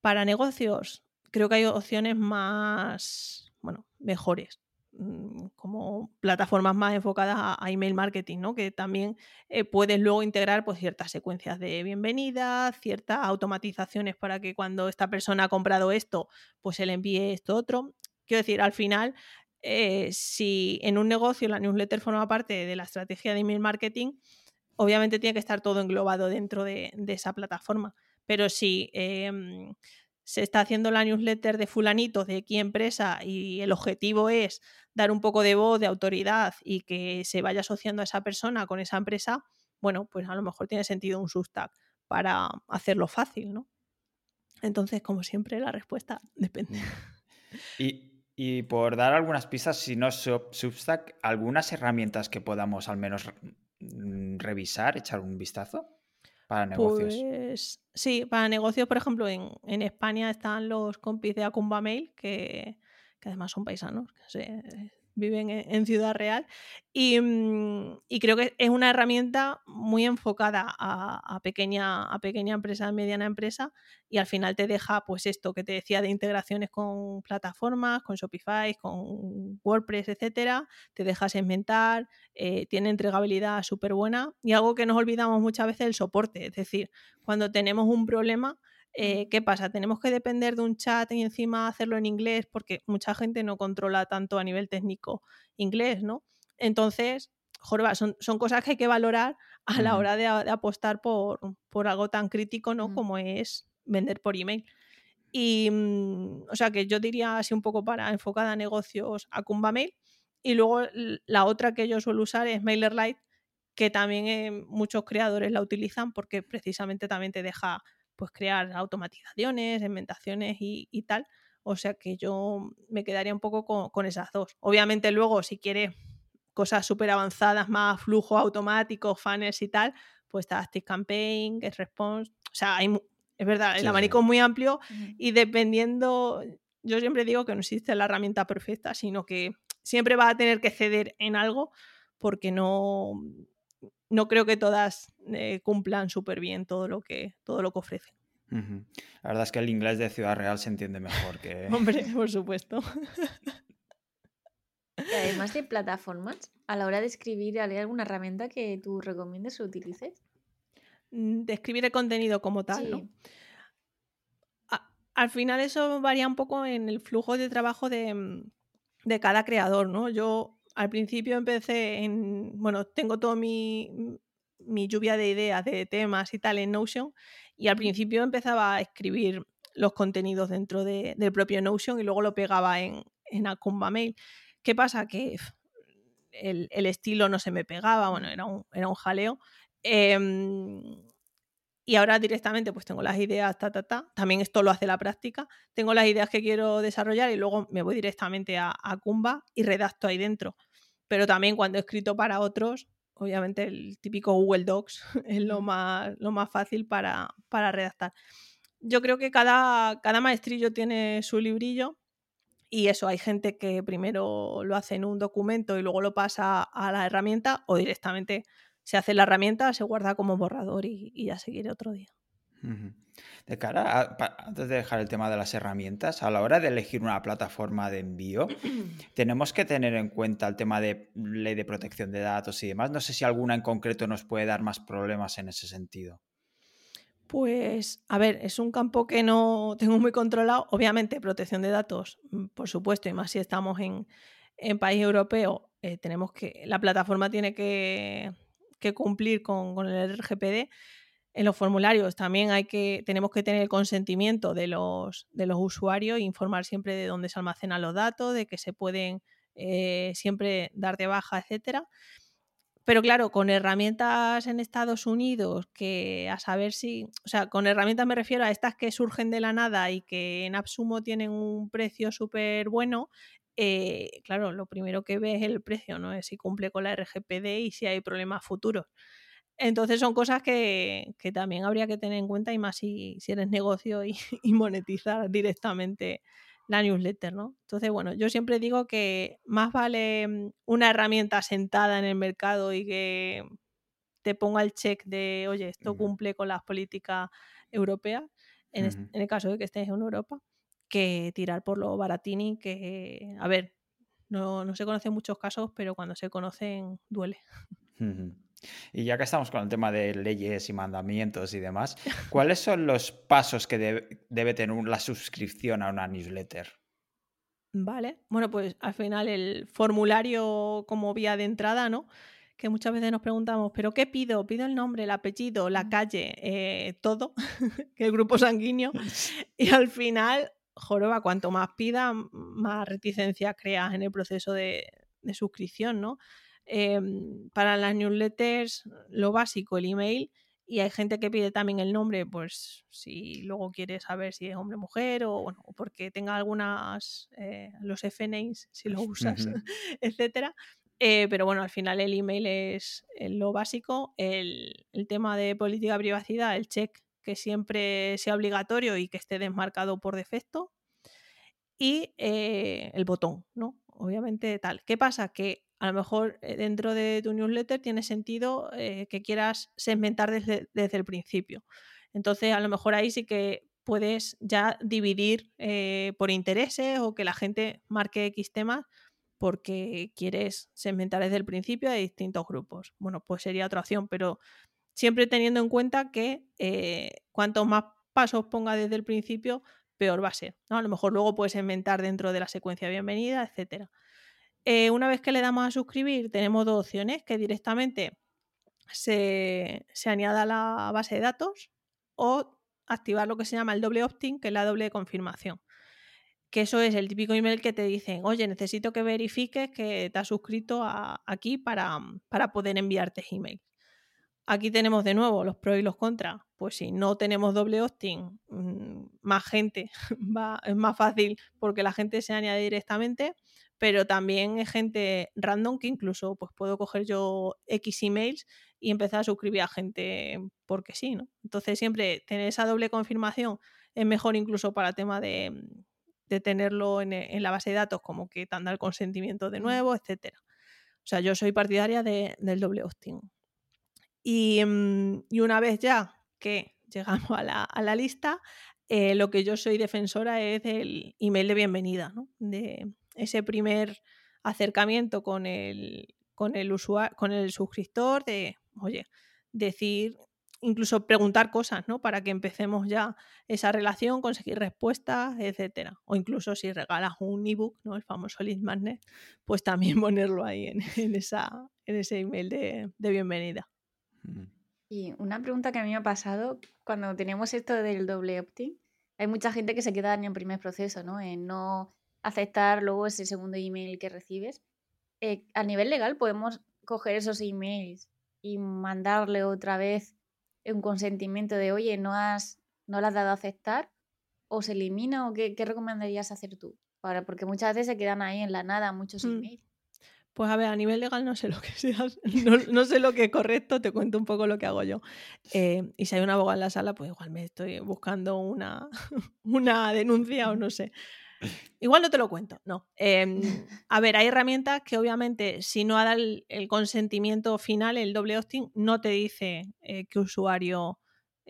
Para negocios, creo que hay opciones más, bueno, mejores. Mm, como plataformas más enfocadas a, email marketing, ¿no? Que también eh, puedes luego integrar pues, ciertas secuencias de bienvenida, ciertas automatizaciones para que cuando esta persona ha comprado esto, pues se le envíe esto otro. Quiero decir, al final, eh, si en un negocio la newsletter forma parte de la estrategia de email marketing, obviamente tiene que estar todo englobado dentro de, esa plataforma. Pero si em, se está haciendo la newsletter de fulanito de qué empresa y el objetivo es dar un poco de voz, de autoridad y que se vaya asociando a esa persona con esa empresa, bueno, pues a lo mejor tiene sentido un Substack para hacerlo fácil, ¿no? Entonces, como siempre, la respuesta depende. Y, y por dar algunas pistas, si no Substack, algunas herramientas que podamos al menos mm, revisar, echar un vistazo. Para negocios. Pues sí, para negocios, por ejemplo, en, España están los compis de Acumba Mail, que, además son paisanos, que viven en, Ciudad Real. Mm, y, creo que es una herramienta muy enfocada a, pequeña, a pequeña empresa, mediana empresa, y al final te deja, pues esto que te decía de integraciones con plataformas, con Shopify, con WordPress, etcétera, te deja segmentar, eh, tiene entregabilidad súper buena, y algo que nos olvidamos muchas veces el soporte, es decir, cuando tenemos un problema, eh, ¿Qué pasa? Tenemos que depender de un chat y encima hacerlo en inglés porque mucha gente no controla tanto a nivel técnico inglés, ¿no? Entonces, jorba, son, son cosas que hay que valorar a la hora de, apostar por, por, algo tan crítico, ¿no? Como es vender por email. Y, mm, o sea, que yo diría así un poco para enfocada a negocios a Mail. Y luego la otra que yo suelo usar es MailerLite, que también eh, muchos creadores la utilizan porque precisamente también te deja pues crear automatizaciones, inventaciones y, tal. O sea que yo me quedaría un poco con, esas dos. Obviamente luego si quieres cosas súper avanzadas, más flujo automático, funnels y tal, pues está Campaign, Response. O sea, hay, es verdad, el abanico es muy amplio y dependiendo, yo siempre digo que no existe la herramienta perfecta, sino que siempre vas a tener que ceder en algo porque no, no creo que todas eh, cumplan súper bien todo lo que, todo lo que ofrecen. La verdad es que el inglés de Ciudad Real se entiende mejor que... Hombre, por supuesto. además de plataformas, a la hora de escribir, ¿hay alguna herramienta que tú recomiendes o utilices? Mm, de escribir el contenido como tal, ¿no? al final eso varía un poco en el flujo de trabajo de, mm, de cada creador, ¿no? Yo al principio empecé en, bueno, tengo todo mi, mi lluvia de ideas, de temas y tal en Notion, y al principio empezaba a escribir los contenidos dentro de, del propio Notion y luego lo pegaba en, en Acumba Mail. ¿Qué pasa? Que el, el, estilo no se me pegaba, bueno, era un, era un jaleo. Em, y ahora directamente pues tengo las ideas, ta, ta, ta. También esto lo hace la práctica. Tengo las ideas que quiero desarrollar y luego me voy directamente a, a y redacto ahí dentro pero también cuando he escrito para otros, obviamente el típico Google Docs es lo más, lo más fácil para, para redactar. Yo creo que cada, cada maestrillo tiene su librillo y eso, hay gente que primero lo hace en un documento y luego lo pasa a la herramienta o directamente se hace la herramienta, se guarda como borrador y, y ya seguiré otro día. De cara a, antes de dejar el tema de las herramientas, a la hora de elegir una plataforma de envío, tenemos que tener en cuenta el tema de ley de protección de datos y demás. No sé si alguna en concreto nos puede dar más problemas en ese sentido. Pues, a ver, es un campo que no tengo muy controlado. Obviamente, protección de datos, mm, por supuesto, y más si estamos en, país europeo, eh, tenemos que, la plataforma tiene que, cumplir con, con el RGPD en los formularios también hay que, tenemos que tener el consentimiento de los, de los usuarios e informar siempre de dónde se almacenan los datos, de que se pueden eh, siempre dar de baja, etcétera. Pero claro, con herramientas en Estados Unidos, que a saber si, o sea, con herramientas me refiero a estas que surgen de la nada y que en Absumo tienen un precio súper bueno, eh, claro, lo primero que ves es el precio, ¿no? Es si cumple con la RGPD y si hay problemas futuros. Entonces son cosas que, también habría que tener en cuenta y más si, si eres negocio y, monetizar directamente la newsletter, ¿no? Entonces, bueno, yo siempre digo que más vale mm, una herramienta sentada en el mercado y que te ponga el check de, oye, esto cumple con las políticas europeas, en, el caso de que estés en Europa, que tirar por lo baratini, que, a ver, no, no se conocen muchos casos, pero cuando se conocen duele. Y ya que estamos con el tema de leyes y mandamientos y demás, ¿cuáles son los pasos que debe tener la suscripción a una newsletter? Vale, bueno, pues al final el formulario como vía de entrada, ¿no? Que muchas veces nos preguntamos, ¿pero qué pido? ¿Pido el nombre, el apellido, la calle, eh, todo? que el grupo sanguíneo. Y al final, joroba, cuanto más pida, más reticencia creas en el proceso de, de suscripción, ¿no? Em, para las newsletters, lo básico, el email. Y hay gente que pide también el nombre, pues si luego quiere saber si es hombre o mujer o bueno, porque tenga algunas, eh, los FNAs, si lo usas, etcétera. Eh, pero bueno, al final el email es lo básico. El, el, tema de política de privacidad, el check que siempre sea obligatorio y que esté desmarcado por defecto. Y eh, el botón, ¿no? obviamente tal. ¿Qué pasa? Que a lo mejor eh, dentro de tu newsletter tiene sentido eh, que quieras segmentar desde, desde, el principio. Entonces, a lo mejor ahí sí que puedes ya dividir por intereses o que la gente marque X temas porque quieres segmentar desde el principio a distintos grupos. Bueno, pues sería otra opción, pero siempre teniendo en cuenta que cuanto más pasos ponga desde el principio, peor va a ser. A lo mejor luego puedes inventar dentro de la secuencia bienvenida, etc. Eh, una vez que le damos a suscribir, tenemos dos opciones, que directamente se, se añada a la base de datos o activar lo que se llama el doble opt-in, que es la doble confirmación. Que eso es el típico email que te dicen, oye, necesito que verifiques que te has suscrito aquí para, para poder enviarte email. Aquí tenemos de nuevo los pros y los contras. Pues si no tenemos doble opt-in, mm, más gente va, es más fácil porque la gente se añade directamente, pero también es gente random que incluso pues puedo coger yo X emails y empezar a suscribir a gente porque sí, ¿no? Entonces siempre tener esa doble confirmación es mejor incluso para el tema de, tenerlo en, en, la base de datos como que te han dado el consentimiento de nuevo, etcétera. O sea, yo soy partidaria de, del doble opt-in. Mm, y, una vez ya que llegamos a la, lista, eh, lo que yo soy defensora es el email de bienvenida, de ese primer acercamiento con el, con el usuario, con el suscriptor, de, oye, decir, incluso preguntar cosas, ¿no? Para que empecemos ya esa relación, conseguir respuestas, etcétera. O incluso si regalas un ebook, ¿no? El famoso lead magnet, pues también ponerlo ahí en, esa, en ese email de bienvenida. Y una pregunta que a mí me ha pasado cuando tenemos esto del doble opt-in, hay mucha gente que se queda en el primer proceso, ¿no? En no aceptar luego ese segundo email que recibes. Eh, a nivel legal podemos coger esos emails y mandarle otra vez un consentimiento de, oye, no has, no le has dado a aceptar, o se elimina, o qué, recomendarías hacer tú? Para, porque muchas veces se quedan ahí en la nada muchos mm. emails. Pues a ver, a nivel legal no sé lo que seas, no, sé lo que es correcto, te cuento un poco lo que hago yo. Eh, y si hay una abogado en la sala, pues igual me estoy buscando una, una denuncia o no sé. Igual no te lo cuento, no. Em, a ver, hay herramientas que obviamente si no ha dado el, consentimiento final, el doble hosting, no te dice eh, qué usuario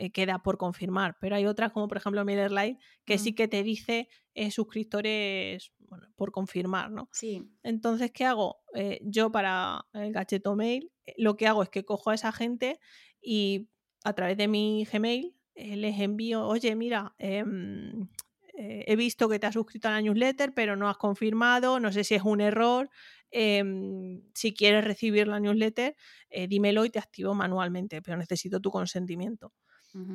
eh, queda por confirmar, pero hay otras como por ejemplo MailerLite que sí que te dice eh, suscriptores por confirmar, ¿no? Sí. Entonces, ¿qué hago? Eh, yo para el gacheto mail lo que hago es que cojo a esa gente y a través de mi Gmail les envío, oye, mira, em, he visto que te has suscrito a la newsletter, pero no has confirmado, no sé si es un error. Em, si quieres recibir la newsletter, dímelo y te activo manualmente, pero necesito tu consentimiento.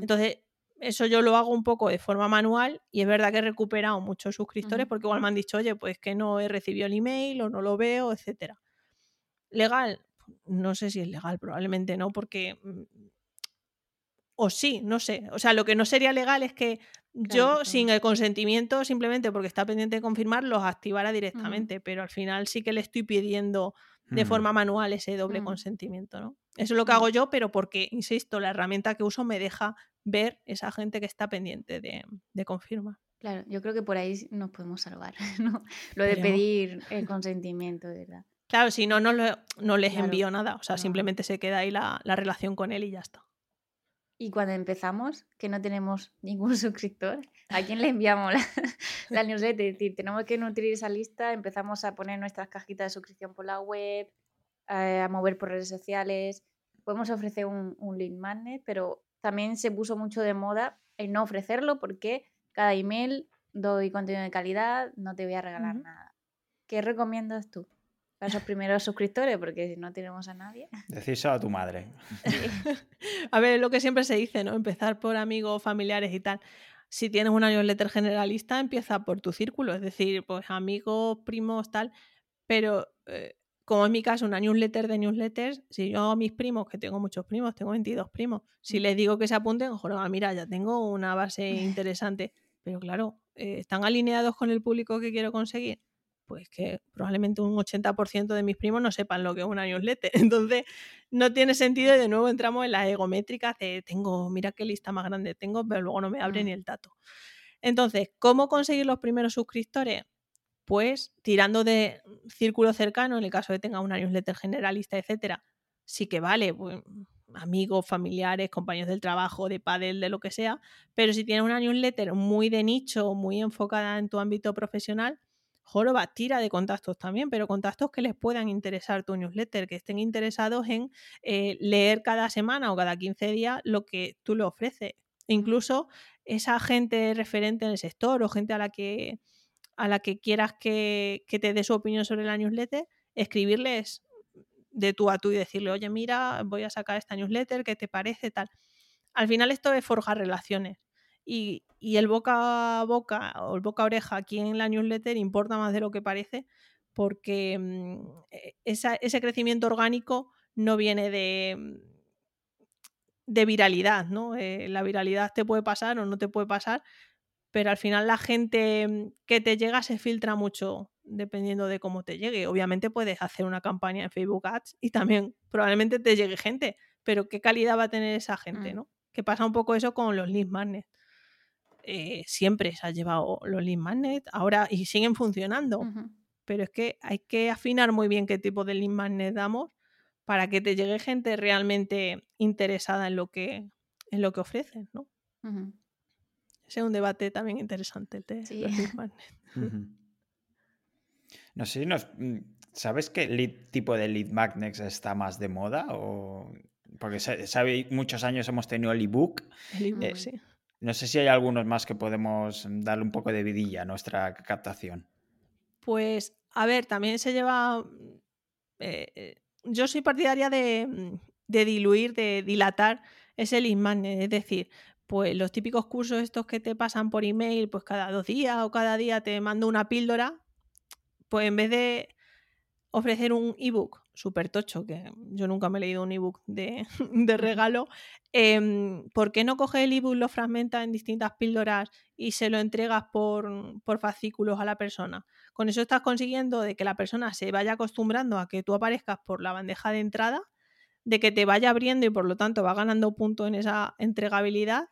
Entonces, eso yo lo hago un poco de forma manual y es verdad que he recuperado muchos suscriptores porque igual me han dicho, oye, pues que no he recibido el email o no lo veo, etcétera. Legal, no sé si es legal, probablemente no, porque mm, o sí, no sé. O sea, lo que no sería legal es que yo, sin el consentimiento, simplemente porque está pendiente de confirmar, los activara directamente. Pero al final sí que le estoy pidiendo de forma manual ese doble mm. consentimiento, ¿no? Eso es lo que hago yo, pero porque, insisto, la herramienta que uso me deja ver esa gente que está pendiente de, de confirmar. Claro, yo creo que por ahí nos podemos salvar, ¿no? Lo de pedir el consentimiento, de verdad. Claro, si no, no, no les envío nada, o sea, simplemente se queda ahí la, la relación con él y ya está. Y cuando empezamos, que no tenemos ningún suscriptor, ¿a quién le enviamos la, la newsletter? Es decir, tenemos que nutrir esa lista, empezamos a poner nuestras cajitas de suscripción por la web, eh, a mover por redes sociales. Podemos ofrecer un, un lead magnet, pero también se puso mucho de moda el no ofrecerlo porque cada email doy contenido de calidad, no te voy a regalar nada. ¿Qué recomiendas tú? Para esos primeros suscriptores, porque si no tenemos a nadie. Decírselo a tu madre. a ver, lo que siempre se dice, ¿no? Empezar por amigos, familiares y tal. Si tienes una newsletter generalista, empieza por tu círculo, es decir, pues amigos, primos, tal. Pero eh, como en mi caso, una newsletter de newsletters, si yo a mis primos, que tengo muchos primos, tengo 22 primos, si les digo que se apunten, joder, mira, ya tengo una base interesante. Pero claro, eh, ¿están alineados con el público que quiero conseguir? Pues que probablemente un 80% de mis primos no sepan lo que es una newsletter. Entonces, no tiene sentido y de nuevo entramos en la egométrica de tengo, mira qué lista más grande tengo, pero luego no me abre ni el tato. Entonces, ¿cómo conseguir los primeros suscriptores? pues tirando de círculo cercano, en el caso de que tenga una newsletter generalista, etcétera, sí que vale, pues, amigos, familiares, compañeros del trabajo, de padel, de lo que sea, pero si tienes una newsletter muy de nicho, muy enfocada en tu ámbito profesional, joroba, tira de contactos también, pero contactos que les puedan interesar tu newsletter, que estén interesados en eh, leer cada semana o cada 15 días lo que tú le ofreces. Incluso esa gente referente en el sector o gente a la que, a la que quieras que, que te dé su opinión sobre la newsletter, escribirles de tú a tú y decirle, oye, mira, voy a sacar esta newsletter, ¿qué te parece? Tal. Al final esto es forjar relaciones. Y, el boca a boca o el boca a oreja aquí en la newsletter importa más de lo que parece porque mm, e, ese crecimiento orgánico no viene de, mm, de viralidad, ¿no? Eh, la viralidad te puede pasar o no te puede pasar, pero al final la gente mm, que te llega se filtra mucho dependiendo de cómo te llegue. Obviamente puedes hacer una campaña en Facebook Ads y también probablemente te llegue gente, pero ¿qué calidad va a tener esa gente, no? Que pasa un poco eso con los lead magnets. Eh, siempre se ha llevado los lead magnets, ahora y siguen funcionando. Pero es que hay que afinar muy bien qué tipo de lead magnet damos para que te llegue gente realmente interesada en lo que, en lo que ofrecen, ¿no? Ese es un debate también interesante el de los lead magnets. No sé, nos, mm, ¿sabes qué tipo de lead magnets está más de moda? O... Porque sabe, muchos años hemos tenido el ebook. El ebook, eh, sí. No sé si hay algunos más que podemos darle un poco de vidilla a nuestra captación. Pues, a ver, también se lleva. Eh, eh, yo soy partidaria de, diluir, de dilatar ese lead magnet. Es decir, pues los típicos cursos estos que te pasan por email, pues cada dos días o cada día te mando una píldora. Pues en vez de ofrecer un ebook súper tocho, que yo nunca me he leído un ebook de, de regalo, eh, ¿por qué no coges el ebook, lo fragmentas en distintas píldoras y se lo entregas por, por, fascículos a la persona? Con eso estás consiguiendo de que la persona se vaya acostumbrando a que tú aparezcas por la bandeja de entrada, de que te vaya abriendo y por lo tanto va ganando puntos en esa entregabilidad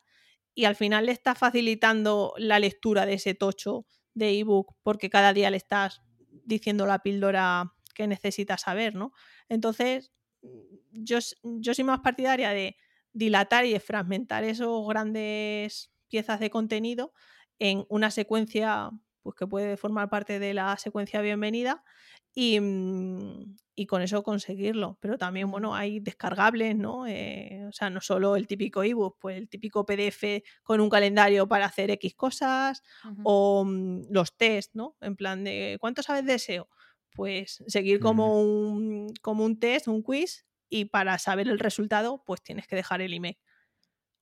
y al final le estás facilitando la lectura de ese tocho de ebook porque cada día le estás diciendo la píldora que necesitas saber, ¿no? Entonces, yo, yo soy más partidaria de dilatar y de fragmentar esos grandes piezas de contenido en una secuencia pues que puede formar parte de la secuencia bienvenida y, mm, y con eso conseguirlo. Pero también, bueno, hay descargables, ¿no? Eh, o sea, no solo el típico ebook, pues el típico PDF con un calendario para hacer X cosas o mm, los test, ¿no? En plan de, ¿cuánto sabes de SEO? Pues seguir como, un, como un test, un quiz, y para saber el resultado, pues tienes que dejar el email.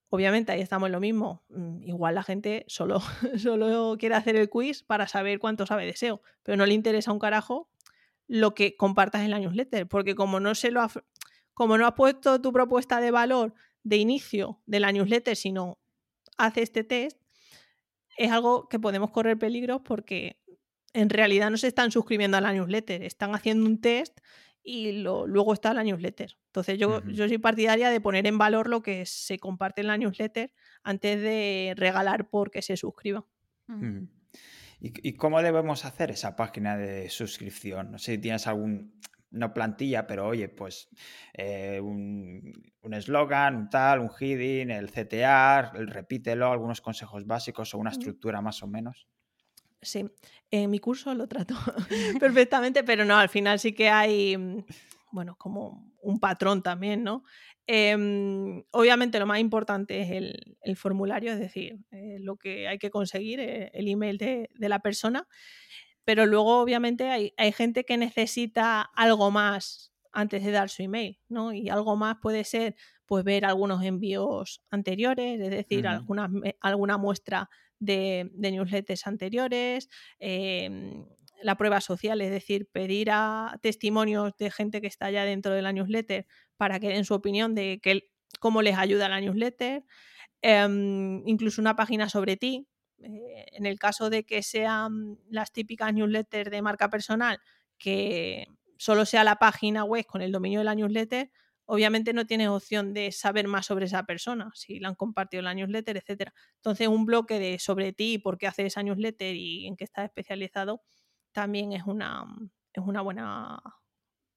Obviamente ahí estamos en lo mismo. Mm, igual la gente solo, solo quiere hacer el quiz para saber cuánto sabe de SEO, pero no le interesa un carajo lo que compartas en la newsletter, porque como no se lo como no has puesto tu propuesta de valor de inicio de la newsletter, sino hace este test, es algo que podemos correr peligros porque en realidad no se están suscribiendo a la newsletter, están haciendo un test y luego está la newsletter. Entonces yo, yo soy partidaria de poner en valor lo que se comparte en la newsletter antes de regalar porque se suscriba. ¿Y, cómo debemos hacer esa página de suscripción? No sé si tienes algún, no plantilla, pero oye, pues eh, un eslogan, un, tal, un heading, el CTA, el repítelo, algunos consejos básicos o una estructura más o menos. Sí, en mi curso lo trato perfectamente, pero no, al final sí que hay, mm, bueno, como un patrón también, ¿no? Em, obviamente lo más importante es el, formulario, es decir, eh, lo que hay que conseguir, eh, el email de, la persona, pero luego obviamente hay, gente que necesita algo más antes de dar su email, ¿no? Y algo más puede ser pues ver algunos envíos anteriores, es decir, alguna, alguna muestra de, newsletters anteriores, em, la prueba social, es decir, pedir a testimonios de gente que está ya dentro de la newsletter para que den su opinión de que, cómo les ayuda la newsletter, em, incluso una página sobre ti. Eh, en el caso de que sean las típicas newsletters de marca personal, que solo sea la página web con el dominio de la newsletter, obviamente no tienes opción de saber más sobre esa persona, si la han compartido en la newsletter, etc. Entonces, un bloque de sobre ti, por qué haces esa newsletter y en qué estás especializado, también es una, es una buena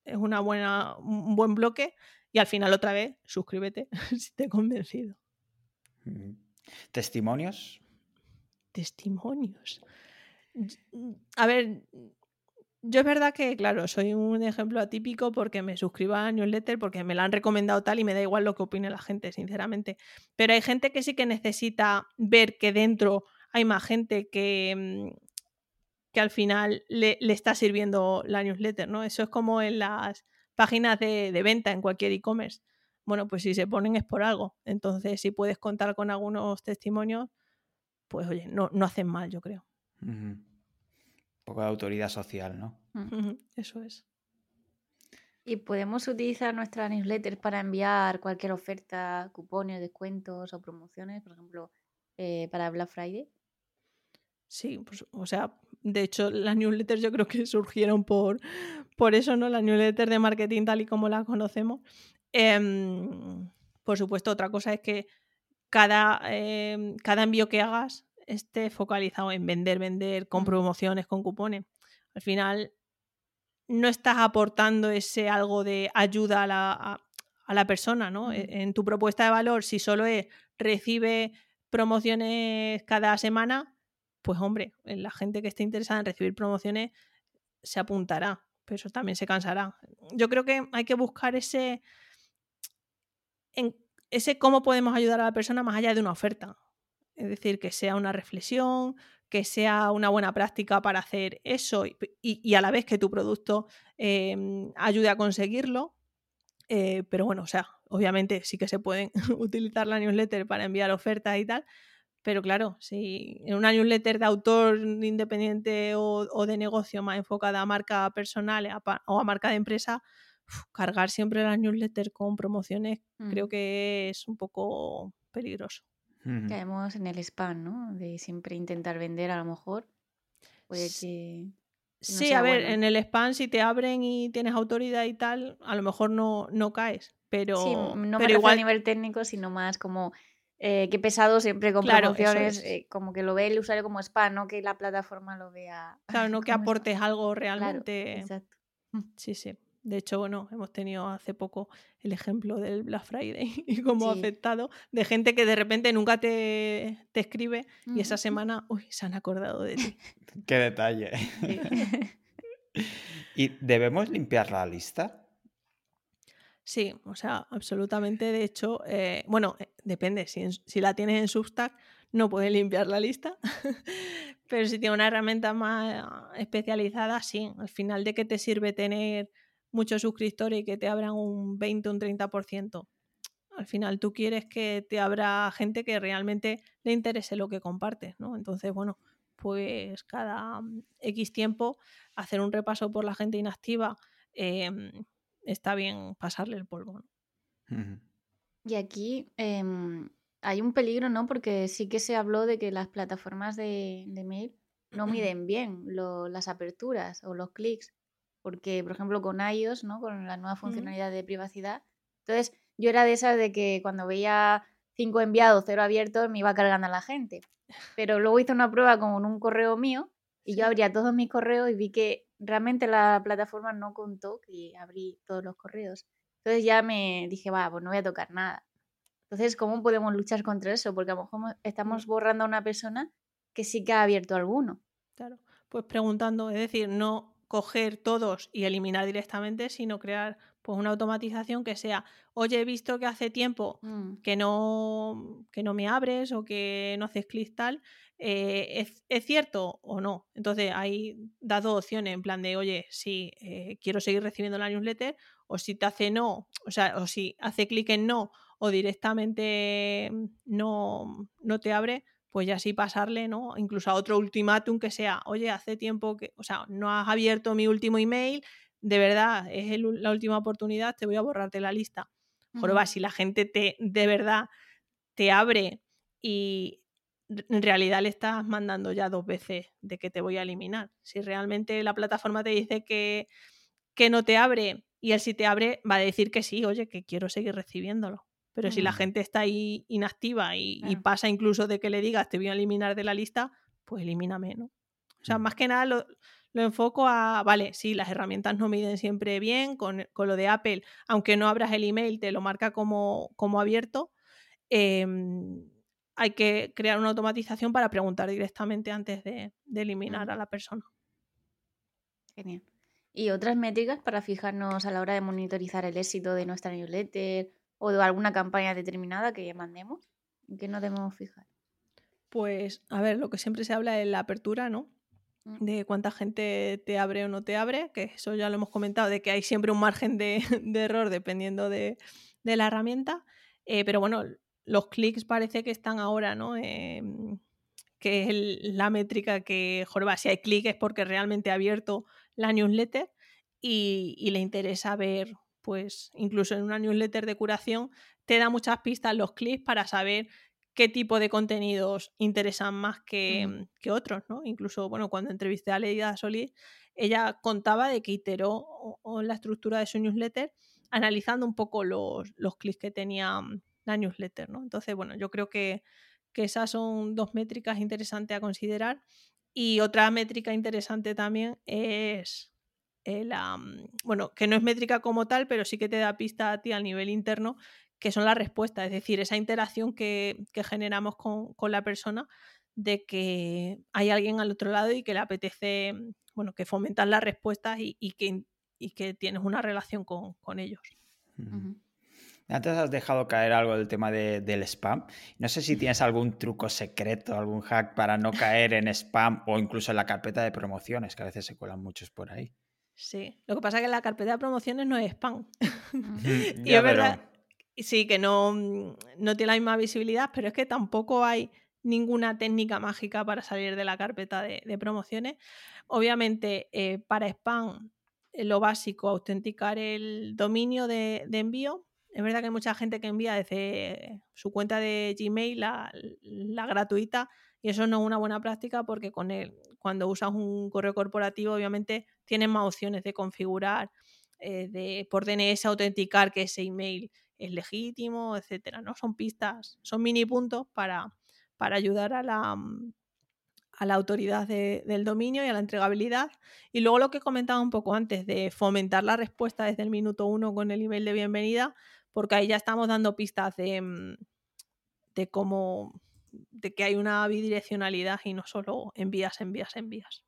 es una buena, un buen bloque y al final otra vez suscríbete si te he convencido. ¿Testimonios? Testimonios. A ver, yo es verdad que, claro, soy un ejemplo atípico porque me suscribo a newsletter, porque me la han recomendado tal y me da igual lo que opine la gente, sinceramente. Pero hay gente que sí que necesita ver que dentro hay más gente que, mm, que al final le, está sirviendo la newsletter, ¿no? Eso es como en las páginas de, venta en cualquier e-commerce. Bueno, pues si se ponen es por algo. Entonces, si puedes contar con algunos testimonios, pues oye, no, no hacen mal, yo creo. Un poco de autoridad social, ¿no? Eso es. Y podemos utilizar nuestra newsletter para enviar cualquier oferta, cupones, descuentos o promociones, por ejemplo, eh, para Black Friday. Sí, pues, o sea, de hecho, las newsletters yo creo que surgieron por, por eso, ¿no? Las newsletters de marketing tal y como las conocemos. Em, por supuesto, otra cosa es que cada, em, cada envío que hagas esté focalizado en vender, vender con promociones, con cupones. Al final no estás aportando ese algo de ayuda a la, a, la persona, ¿no? E, en tu propuesta de valor, si solo es recibe promociones cada semana, pues hombre, la gente que esté interesada en recibir promociones se apuntará, pero eso también se cansará. Yo creo que hay que buscar ese, en, ese cómo podemos ayudar a la persona más allá de una oferta. Es decir, que sea una reflexión, que sea una buena práctica para hacer eso y, a la vez que tu producto em, ayude a conseguirlo. Eh, pero bueno, o sea, obviamente sí que se pueden utilizar la newsletter para enviar ofertas y tal. Pero claro, si en una newsletter de autor independiente o, de negocio más enfocada a marca personal o a marca de empresa, cargar siempre la newsletter con promociones creo que es un poco peligroso. Caemos en el spam, ¿no? De siempre intentar vender a lo mejor. Puede que... Sí, a ver, en el spam si te abren y tienes autoridad y tal, a lo mejor no, no caes, pero... Sí, no pero igual... a nivel técnico, sino más como eh, qué pesado siempre con promociones, eh, como que lo ve el usuario como spam, no que la plataforma lo vea. Claro, no que aportes algo realmente. exacto. Sí, sí. De hecho, bueno, hemos tenido hace poco el ejemplo del Black Friday y cómo ha afectado de gente que de repente nunca te, te escribe y esa semana, uy, se han acordado de ti. Qué detalle. ¿Y debemos limpiar la lista? Sí, o sea, absolutamente. De hecho, eh, bueno, eh, depende. Si, si, la tienes en Substack, no puedes limpiar la lista. Pero si tienes una herramienta más especializada, sí. Al final, ¿de qué te sirve tener muchos suscriptores y que te abran un 20 o un 30%. Al final tú quieres que te abra gente que realmente le interese lo que compartes, ¿no? Entonces, bueno, pues cada mm, X tiempo hacer un repaso por la gente inactiva em, está bien pasarle el polvo. Y aquí em, hay un peligro, ¿no? Porque sí que se habló de que las plataformas de, mail no miden bien las aperturas o los clics porque, por ejemplo, con iOS, ¿no? Con la nueva funcionalidad de privacidad. Entonces, yo era de esas de que cuando veía cinco enviados, cero abiertos, me iba cargando a la gente. Pero luego hice una prueba con un correo mío y yo abría todos mis correos y vi que realmente la plataforma no contó que abrí todos los correos. Entonces ya me dije, va, pues no voy a tocar nada. Entonces, ¿cómo podemos luchar contra eso? Porque a lo mejor estamos borrando a una persona que sí que ha abierto alguno. Claro, pues preguntando, es decir, no coger todos y eliminar directamente, sino crear pues una automatización que sea, oye, he visto que hace tiempo mm. que, no, que no me abres o que no haces clic tal, eh, ¿es, cierto o no? Entonces ahí da dos opciones, en plan de, oye, si eh, quiero seguir recibiendo la newsletter, o si te hace no, o sea, o si hace clic en no o directamente no, no te abre, pues ya sí pasarle, ¿no? Incluso a otro ultimátum que sea, oye, hace tiempo que, o sea, no has abierto mi último email, de verdad, es la última oportunidad, te voy a borrarte la lista. Joroba, si la gente te, de verdad te abre y en realidad le estás mandando ya dos veces de que te voy a eliminar. Si realmente la plataforma te dice que, que no te abre y él sí te abre, va a decir que sí, oye, que quiero seguir recibiéndolo. Pero si la mm. gente está ahí inactiva y, pasa incluso de que le digas te voy a eliminar de la lista, pues elimíname, ¿no? O sea, mm. más que nada lo, lo enfoco a, vale, sí, las herramientas no miden siempre bien, con, lo de Apple, aunque no abras el email, te lo marca como, como abierto. Em, hay que crear una automatización para preguntar directamente antes de, eliminar a la persona. Genial. ¿Y otras métricas para fijarnos a la hora de monitorizar el éxito de nuestra newsletter o de alguna campaña determinada que mandemos? ¿En qué nos debemos fijar? Pues, a ver, lo que siempre se habla es la apertura, ¿no? Mm. De cuánta gente te abre o no te abre, que eso ya lo hemos comentado, de que hay siempre un margen de, error dependiendo de, la herramienta. Eh, pero bueno, los clics parece que están ahora, ¿no? Em, que es la métrica que, jorba, si hay clics es porque realmente ha abierto la newsletter y, le interesa ver, pues incluso en una newsletter de curación, te da muchas pistas los clics para saber qué tipo de contenidos interesan más que, que, otros, ¿no? Incluso, bueno, cuando entrevisté a Leida Solís, ella contaba de que iteró en la estructura de su newsletter analizando un poco los, los clics que tenía la newsletter, ¿no? Entonces, bueno, yo creo que, esas son dos métricas interesantes a considerar. Y otra métrica interesante también es la, bueno, que no es métrica como tal, pero sí que te da pista a ti al nivel interno, que son las respuestas, es decir, esa interacción que, generamos con, la persona de que hay alguien al otro lado y que le apetece, mm, bueno, que fomentas las respuestas y, que, que, tienes una relación con, ellos. Antes has dejado caer algo del tema del spam. No sé si tienes algún truco secreto, algún hack para no caer en spam o incluso en la carpeta de promociones, que a veces se cuelan muchos por ahí. Sí, lo que pasa es que la carpeta de promociones no es spam. y es verdad, sí, que no, no tiene la misma visibilidad, pero es que tampoco hay ninguna técnica mágica para salir de la carpeta de, promociones. Obviamente, eh, para spam, eh, lo básico, autenticar el dominio de envío es verdad que hay mucha gente que envía desde su cuenta de Gmail la, gratuita y eso no es una buena práctica porque con él, cuando usas un correo corporativo obviamente tienes más opciones de configurar eh, de, por DNS autenticar que ese email es legítimo, etcétera, ¿no? Son pistas, son mini puntos para, para ayudar a la, a la autoridad del dominio y a la entregabilidad. Y luego lo que comentaba un poco antes de fomentar la respuesta desde el minuto uno con el email de bienvenida, porque ahí ya estamos dando pistas de, mm, de cómo de que hay una bidireccionalidad y no solo envías, envías, envías.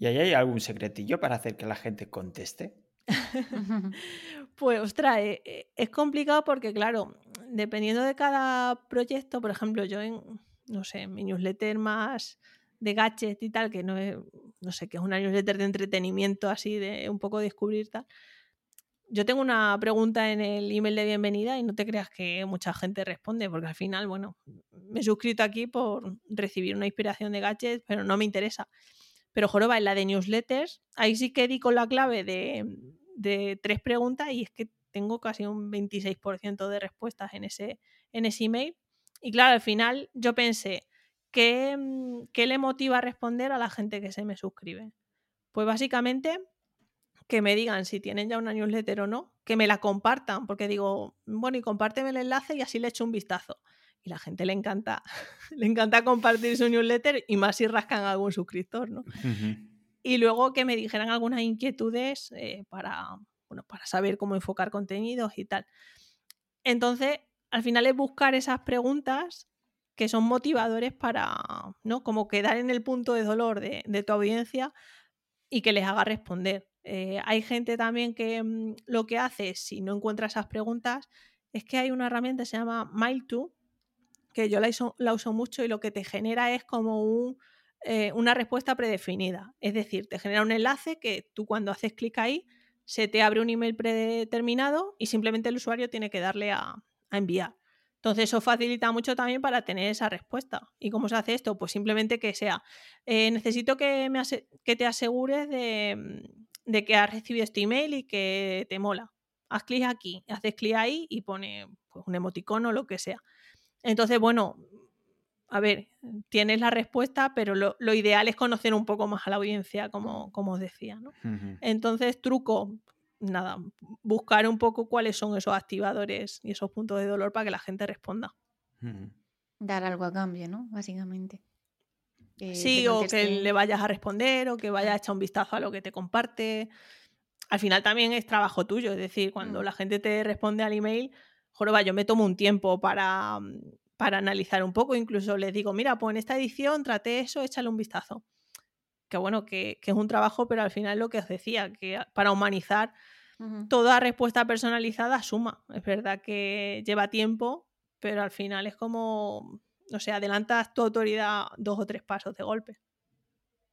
¿Y ahí hay algún secretillo para hacer que la gente conteste? pues, ostras, eh, eh, es complicado porque, claro, dependiendo de cada proyecto, por ejemplo, yo en, no sé, mi newsletter más de gadgets y tal, que no es, no sé, que es una newsletter de entretenimiento así, de un poco descubrir tal, yo tengo una pregunta en el email de bienvenida y no te creas que mucha gente responde, porque al final, bueno, me he suscrito aquí por recibir una inspiración de gadgets, pero no me interesa. Pero joroba, en la de newsletters, ahí sí que di con la clave de, tres preguntas y es que tengo casi un 26% de respuestas en ese, en ese email. Y claro, al final yo pensé, ¿qué, ¿qué le motiva a responder a la gente que se me suscribe? Pues básicamente que me digan si tienen ya una newsletter o no, que me la compartan, porque digo, bueno, y compárteme el enlace y así le echo un vistazo. Y la gente le encanta, le encanta compartir su newsletter y más si rascan a algún suscriptor, ¿no? Y luego que me dijeran algunas inquietudes eh, para, bueno, para saber cómo enfocar contenidos y tal. Entonces, al final es buscar esas preguntas que son motivadores para, ¿no? Como quedar en el punto de dolor de, de tu audiencia y que les haga responder. Eh, hay gente también que mm, lo que hace, si no encuentra esas preguntas, es que hay una herramienta que se llama Mail2, que yo la, uso mucho y lo que te genera es como eh, una respuesta predefinida. Es decir, te genera un enlace que tú cuando haces clic ahí, se te abre un email predeterminado y simplemente el usuario tiene que darle a, enviar. Entonces eso facilita mucho también para tener esa respuesta. ¿Y cómo se hace esto? Pues simplemente que sea, eh, necesito que, me que te asegures de, mm, de que has recibido este email y que te mola. Haz clic aquí, haces clic ahí y pone pues, un emoticono o lo que sea. Entonces, bueno, a ver, tienes la respuesta, pero lo, ideal es conocer un poco más a la audiencia, como, como os decía. ¿no? Entonces, truco, nada, buscar un poco cuáles son esos activadores y esos puntos de dolor para que la gente responda. Dar algo a cambio, ¿no? Básicamente. sí, o que le vayas a responder o que vayas a echar un vistazo a lo que te comparte. Al final también es trabajo tuyo, es decir, cuando mm. la gente te responde al email, joroba, yo me tomo un tiempo para, mm, para analizar un poco, incluso les digo, mira, pues en esta edición traté eso, échale un vistazo. Que bueno, que, es un trabajo, pero al final lo que os decía, que para humanizar toda respuesta personalizada suma. Es verdad que lleva tiempo, pero al final es como, no sé, adelantas tu autoridad dos o tres pasos de golpe.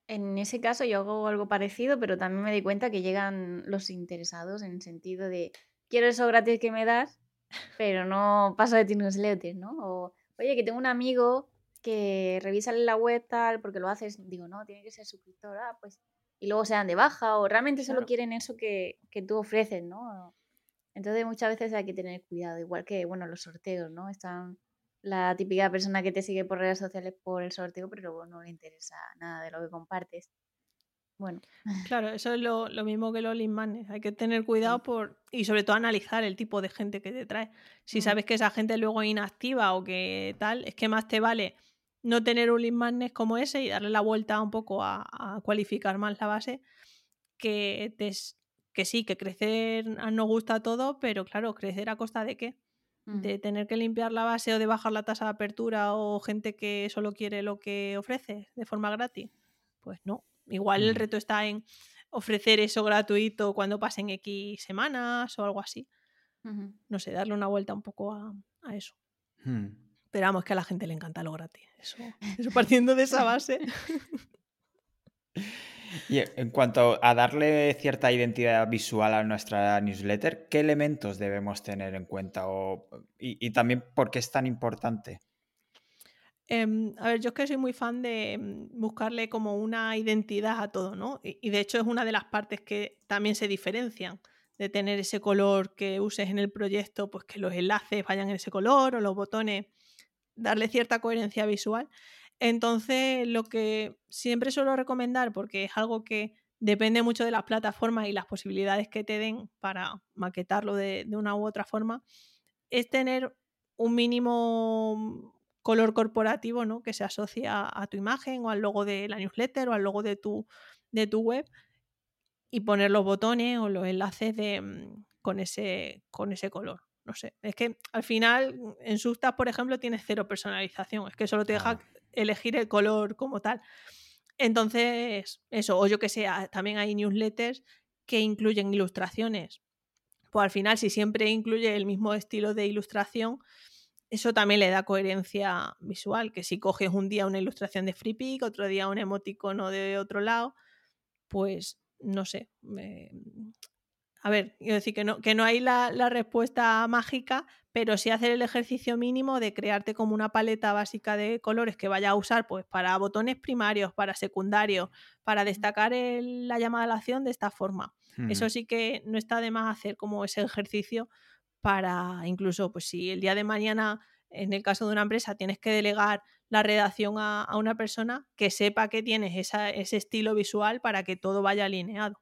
En ese caso yo hago algo parecido, pero también me di cuenta que llegan los interesados en el sentido de quiero eso gratis que me das, pero no paso de ti newsletter, ¿no? O, oye, que tengo un amigo que revisa la web tal, porque lo haces, digo, no, tiene que ser suscriptor, ah, pues, y luego se dan de baja, o realmente solo quieren eso que, que tú ofreces, ¿no? Entonces muchas veces hay que tener cuidado, igual que, bueno, los sorteos, ¿no? Están la típica persona que te sigue por redes sociales por el sorteo, pero luego no le interesa nada de lo que compartes. Bueno. Claro, eso es lo, mismo que los lead Hay que tener cuidado por y sobre todo analizar el tipo de gente que te trae. Si sabes que esa gente luego es inactiva o que tal, es que más te vale no tener un lead como ese y darle la vuelta un poco a, cualificar más la base que, que sí, que crecer no gusta todo, pero claro, crecer a costa de qué? De tener que limpiar la base o de bajar la tasa de apertura o gente que solo quiere lo que ofrece de forma gratis. Pues no, Igual el mm. reto está en ofrecer eso gratuito cuando pasen X semanas o algo así. No sé, darle una vuelta un poco a, eso. Hmm. Pero vamos, que a la gente le encanta lo gratis. Eso, eso partiendo de esa base. Y en cuanto a darle cierta identidad visual a nuestra newsletter, ¿qué elementos debemos tener en cuenta? y, y, también por qué es tan importante? Em, a ver, yo es que soy muy fan de mm, buscarle como una identidad a todo, ¿no? Y, de hecho es una de las partes que también se diferencian de tener ese color que uses en el proyecto, pues que los enlaces vayan en ese color o los botones, darle cierta coherencia visual. Entonces, lo que siempre suelo recomendar, porque es algo que depende mucho de las plataformas y las posibilidades que te den para maquetarlo de una u otra forma, es tener un mínimo color corporativo ¿no? que se asocia a tu imagen o al logo de la newsletter o al logo de tu, de tu web y poner los botones o los enlaces de, mm, con, ese, con ese color. No sé, es que al final mm, en Sustas, por ejemplo, tienes cero personalización, es que solo te deja elegir el color como tal. Entonces, eso, o yo que sé, también hay newsletters que incluyen ilustraciones. Pues al final, si siempre incluye el mismo estilo de ilustración, eso también le da coherencia visual, que si coges un día una ilustración de FreePic, otro día un emoticono de otro lado, pues no sé. A ver, quiero decir que no, que no hay la, respuesta mágica, pero sí hacer el ejercicio mínimo de crearte como una paleta básica de colores que vaya a usar pues para botones primarios, para secundarios, para destacar la llamada a la acción de esta forma. Eso sí que no está de más hacer como ese ejercicio para incluso, pues si el día de mañana, en el caso de una empresa, tienes que delegar la redacción a, una persona que sepa que tienes ese estilo visual para que todo vaya alineado.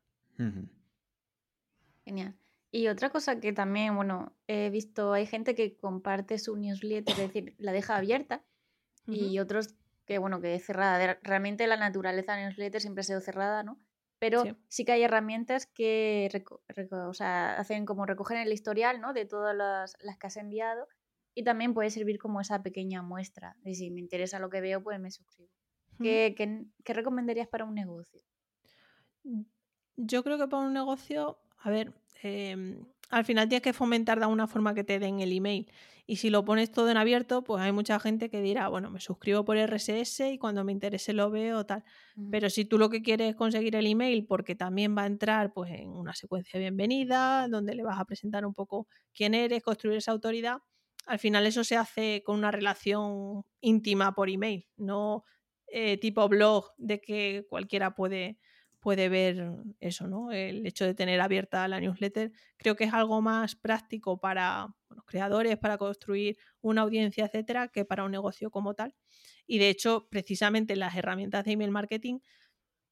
Genial. Y otra cosa que también, bueno, he visto, hay gente que comparte su newsletter, es decir, la deja abierta, y otros que, bueno, que es cerrada. Realmente la naturaleza de la newsletter siempre ha sido cerrada, ¿no? Pero sí. que hay herramientas que hacen como recoger el historial ¿no? de todas las, que has enviado y también puede servir como esa pequeña muestra si me interesa lo que veo, pues me suscribo. ¿Qué, qué, recomendarías para un negocio? Mm, yo creo que para un negocio, a ver, em, al final tienes que fomentar de alguna forma que te den el email. Y si lo pones todo en abierto, pues hay mucha gente que dirá, bueno, me suscribo por RSS y cuando me interese lo veo tal. Pero si tú lo que quieres es conseguir el email porque también va a entrar pues en una secuencia bienvenida, donde le vas a presentar un poco quién eres, construir esa autoridad, al final eso se hace con una relación íntima por email, no eh, tipo blog de que cualquiera puede puede ver eso, ¿no? El hecho de tener abierta la newsletter. Creo que es algo más práctico para los creadores, para construir una audiencia, etcétera, que para un negocio como tal. Y de hecho, precisamente las herramientas de email marketing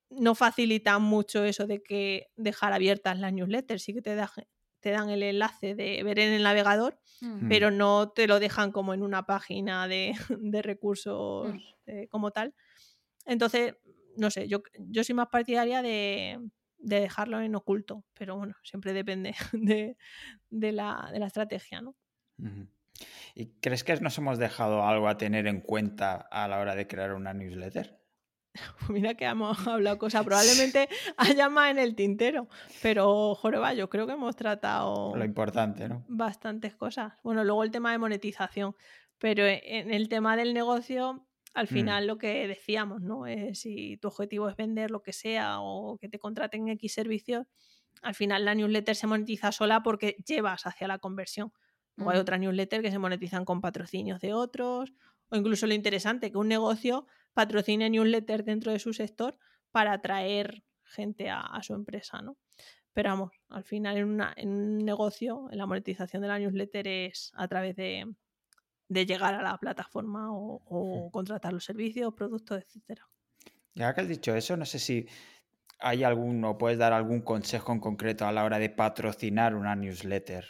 no facilitan mucho eso de que dejar abiertas las newsletters, sí que te, te dan el enlace de ver en el navegador, mm. pero no te lo dejan como en una página de, recursos mm. eh, como tal. Entonces, no sé, yo, yo soy más partidaria de, de dejarlo en oculto, pero bueno, siempre depende de, de, la, de la, estrategia, ¿no? ¿Y crees que nos hemos dejado algo a tener en cuenta a la hora de crear una newsletter? Mira que hemos hablado cosas, probablemente haya más en el tintero, pero Joreba, yo creo que hemos tratado lo importante, ¿no? Bastantes cosas. Bueno, luego el tema de monetización, pero e, en el tema del negocio, al mm. final lo que decíamos, ¿no? si tu objetivo es vender lo que sea o que te contraten X servicios, al final la newsletter se monetiza sola porque llevas hacia la conversión. O hay otra newsletter que se monetizan con patrocinios de otros, o incluso lo interesante, que un negocio patrocine newsletter dentro de su sector para atraer gente a, su empresa, ¿no? Pero vamos, al final en, una, en, un negocio, la monetización de la newsletter es a través de, de llegar a la plataforma o, contratar los servicios, productos, etcétera. Ya que has dicho eso, no sé si hay algún o puedes dar algún consejo en concreto a la hora de patrocinar una newsletter.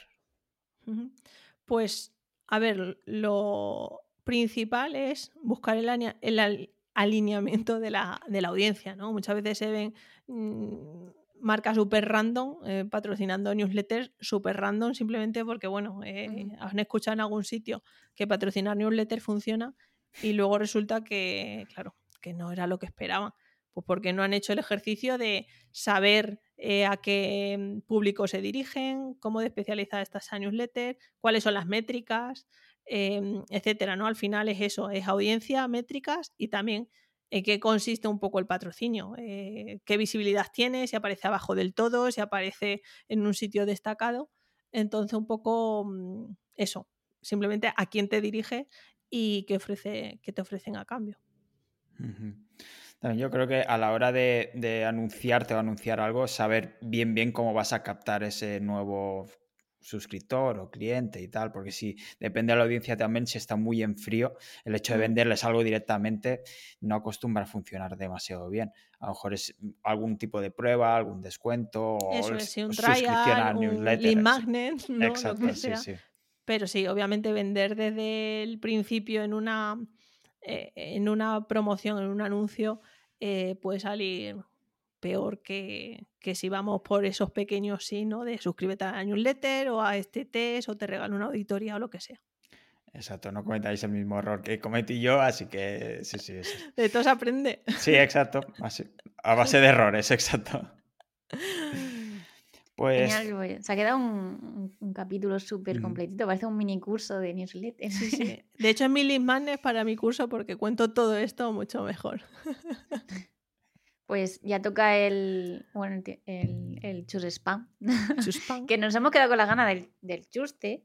Pues, a ver, lo principal es buscar el, el alineamiento de la, de la, audiencia, ¿no? Muchas veces se ven mm, marcas super random eh, patrocinando newsletters super random simplemente porque, bueno, eh, han escuchado en algún sitio que patrocinar newsletters funciona y luego resulta que, claro, que no era lo que esperaban. Pues porque no han hecho el ejercicio de saber eh, a qué público se dirigen, cómo de especializada está esa newsletter, cuáles son las métricas, em, etcétera, ¿no? Al final es eso, es audiencia, métricas y también en qué consiste un poco el patrocinio, eh, qué visibilidad tiene, si aparece abajo del todo, si aparece en un sitio destacado. Entonces, un poco mm, eso, simplemente a quién te dirige y qué, ofrece, qué te ofrecen a cambio. También yo creo que a la hora de, de, anunciarte o anunciar algo, saber bien bien cómo vas a captar ese nuevo suscriptor o cliente y tal, porque si depende de la audiencia también, si está muy en frío, el hecho de venderles algo directamente no acostumbra a funcionar demasiado bien. A lo mejor es algún tipo de prueba, algún descuento o un suscripción a newsletter. Un magnet, ¿no? Exacto, sí, sí. Pero sí, obviamente vender desde el principio en una, eh, en una promoción, en un anuncio, eh, puede salir peor que, si vamos por esos pequeños sí, ¿no? De suscríbete a la newsletter o a este test o te regalo una auditoría o lo que sea. Exacto, no cometáis el mismo error que cometí yo, así que sí, sí. sí. De todos aprende. Sí, exacto. a base de errores, exacto. Pues... Genial, se ha quedado un, capítulo súper completito, parece un mini curso de newsletter. Sí, sí. De hecho, es mi para mi curso porque cuento todo esto mucho mejor. Pues ya toca el, bueno, el, el chus spam. que nos hemos quedado con la gana del, del chuste.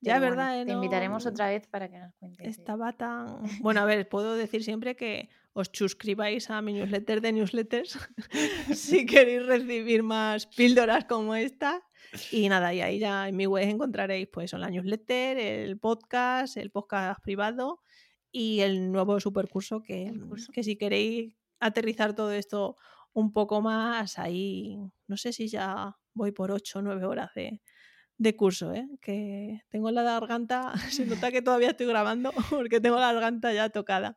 Ya, ¿verdad? Te invitaremos otra vez para que nos cuentes. Estaba tan. Bueno, a ver, puedo decir siempre que os suscribáis a mi newsletter de newsletters si queréis recibir más píldoras como esta. Y nada, y ahí ya en mi web encontraréis pues la newsletter, el podcast, el podcast privado y el nuevo supercurso que, que si queréis aterrizar todo esto un poco más, ahí no sé si ya voy por 8 o 9 horas de, de curso, ¿eh? que tengo la garganta, se nota que todavía estoy grabando porque tengo la garganta ya tocada.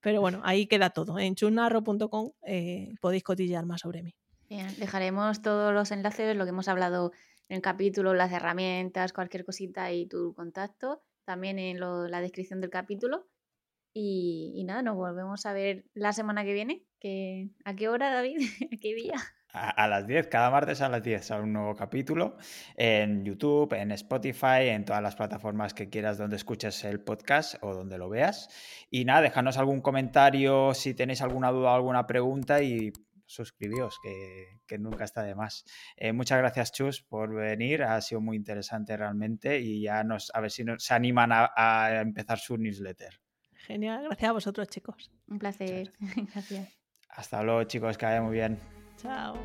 Pero bueno, ahí queda todo. En chunarro.com eh, podéis cotillear más sobre mí. Bien, dejaremos todos los enlaces, lo que hemos hablado en el capítulo, las herramientas, cualquier cosita y tu contacto, también en la descripción del capítulo. Y, nada, nos volvemos a ver la semana que viene. ¿A qué hora, David? ¿A qué día? A, las 10, cada martes a las 10 sale un nuevo capítulo en YouTube, en Spotify, en todas las plataformas que quieras donde escuches el podcast o donde lo veas. Y nada, déjanos algún comentario si tenéis alguna duda o alguna pregunta y suscribíos, que, nunca está de más. Eh, muchas gracias, Chus, por venir. Ha sido muy interesante realmente y ya nos, a ver si nos, se animan a empezar su newsletter. Genial, gracias a vosotros, chicos. Un placer. Gracias. Hasta luego, chicos, que vaya muy bien. Chao.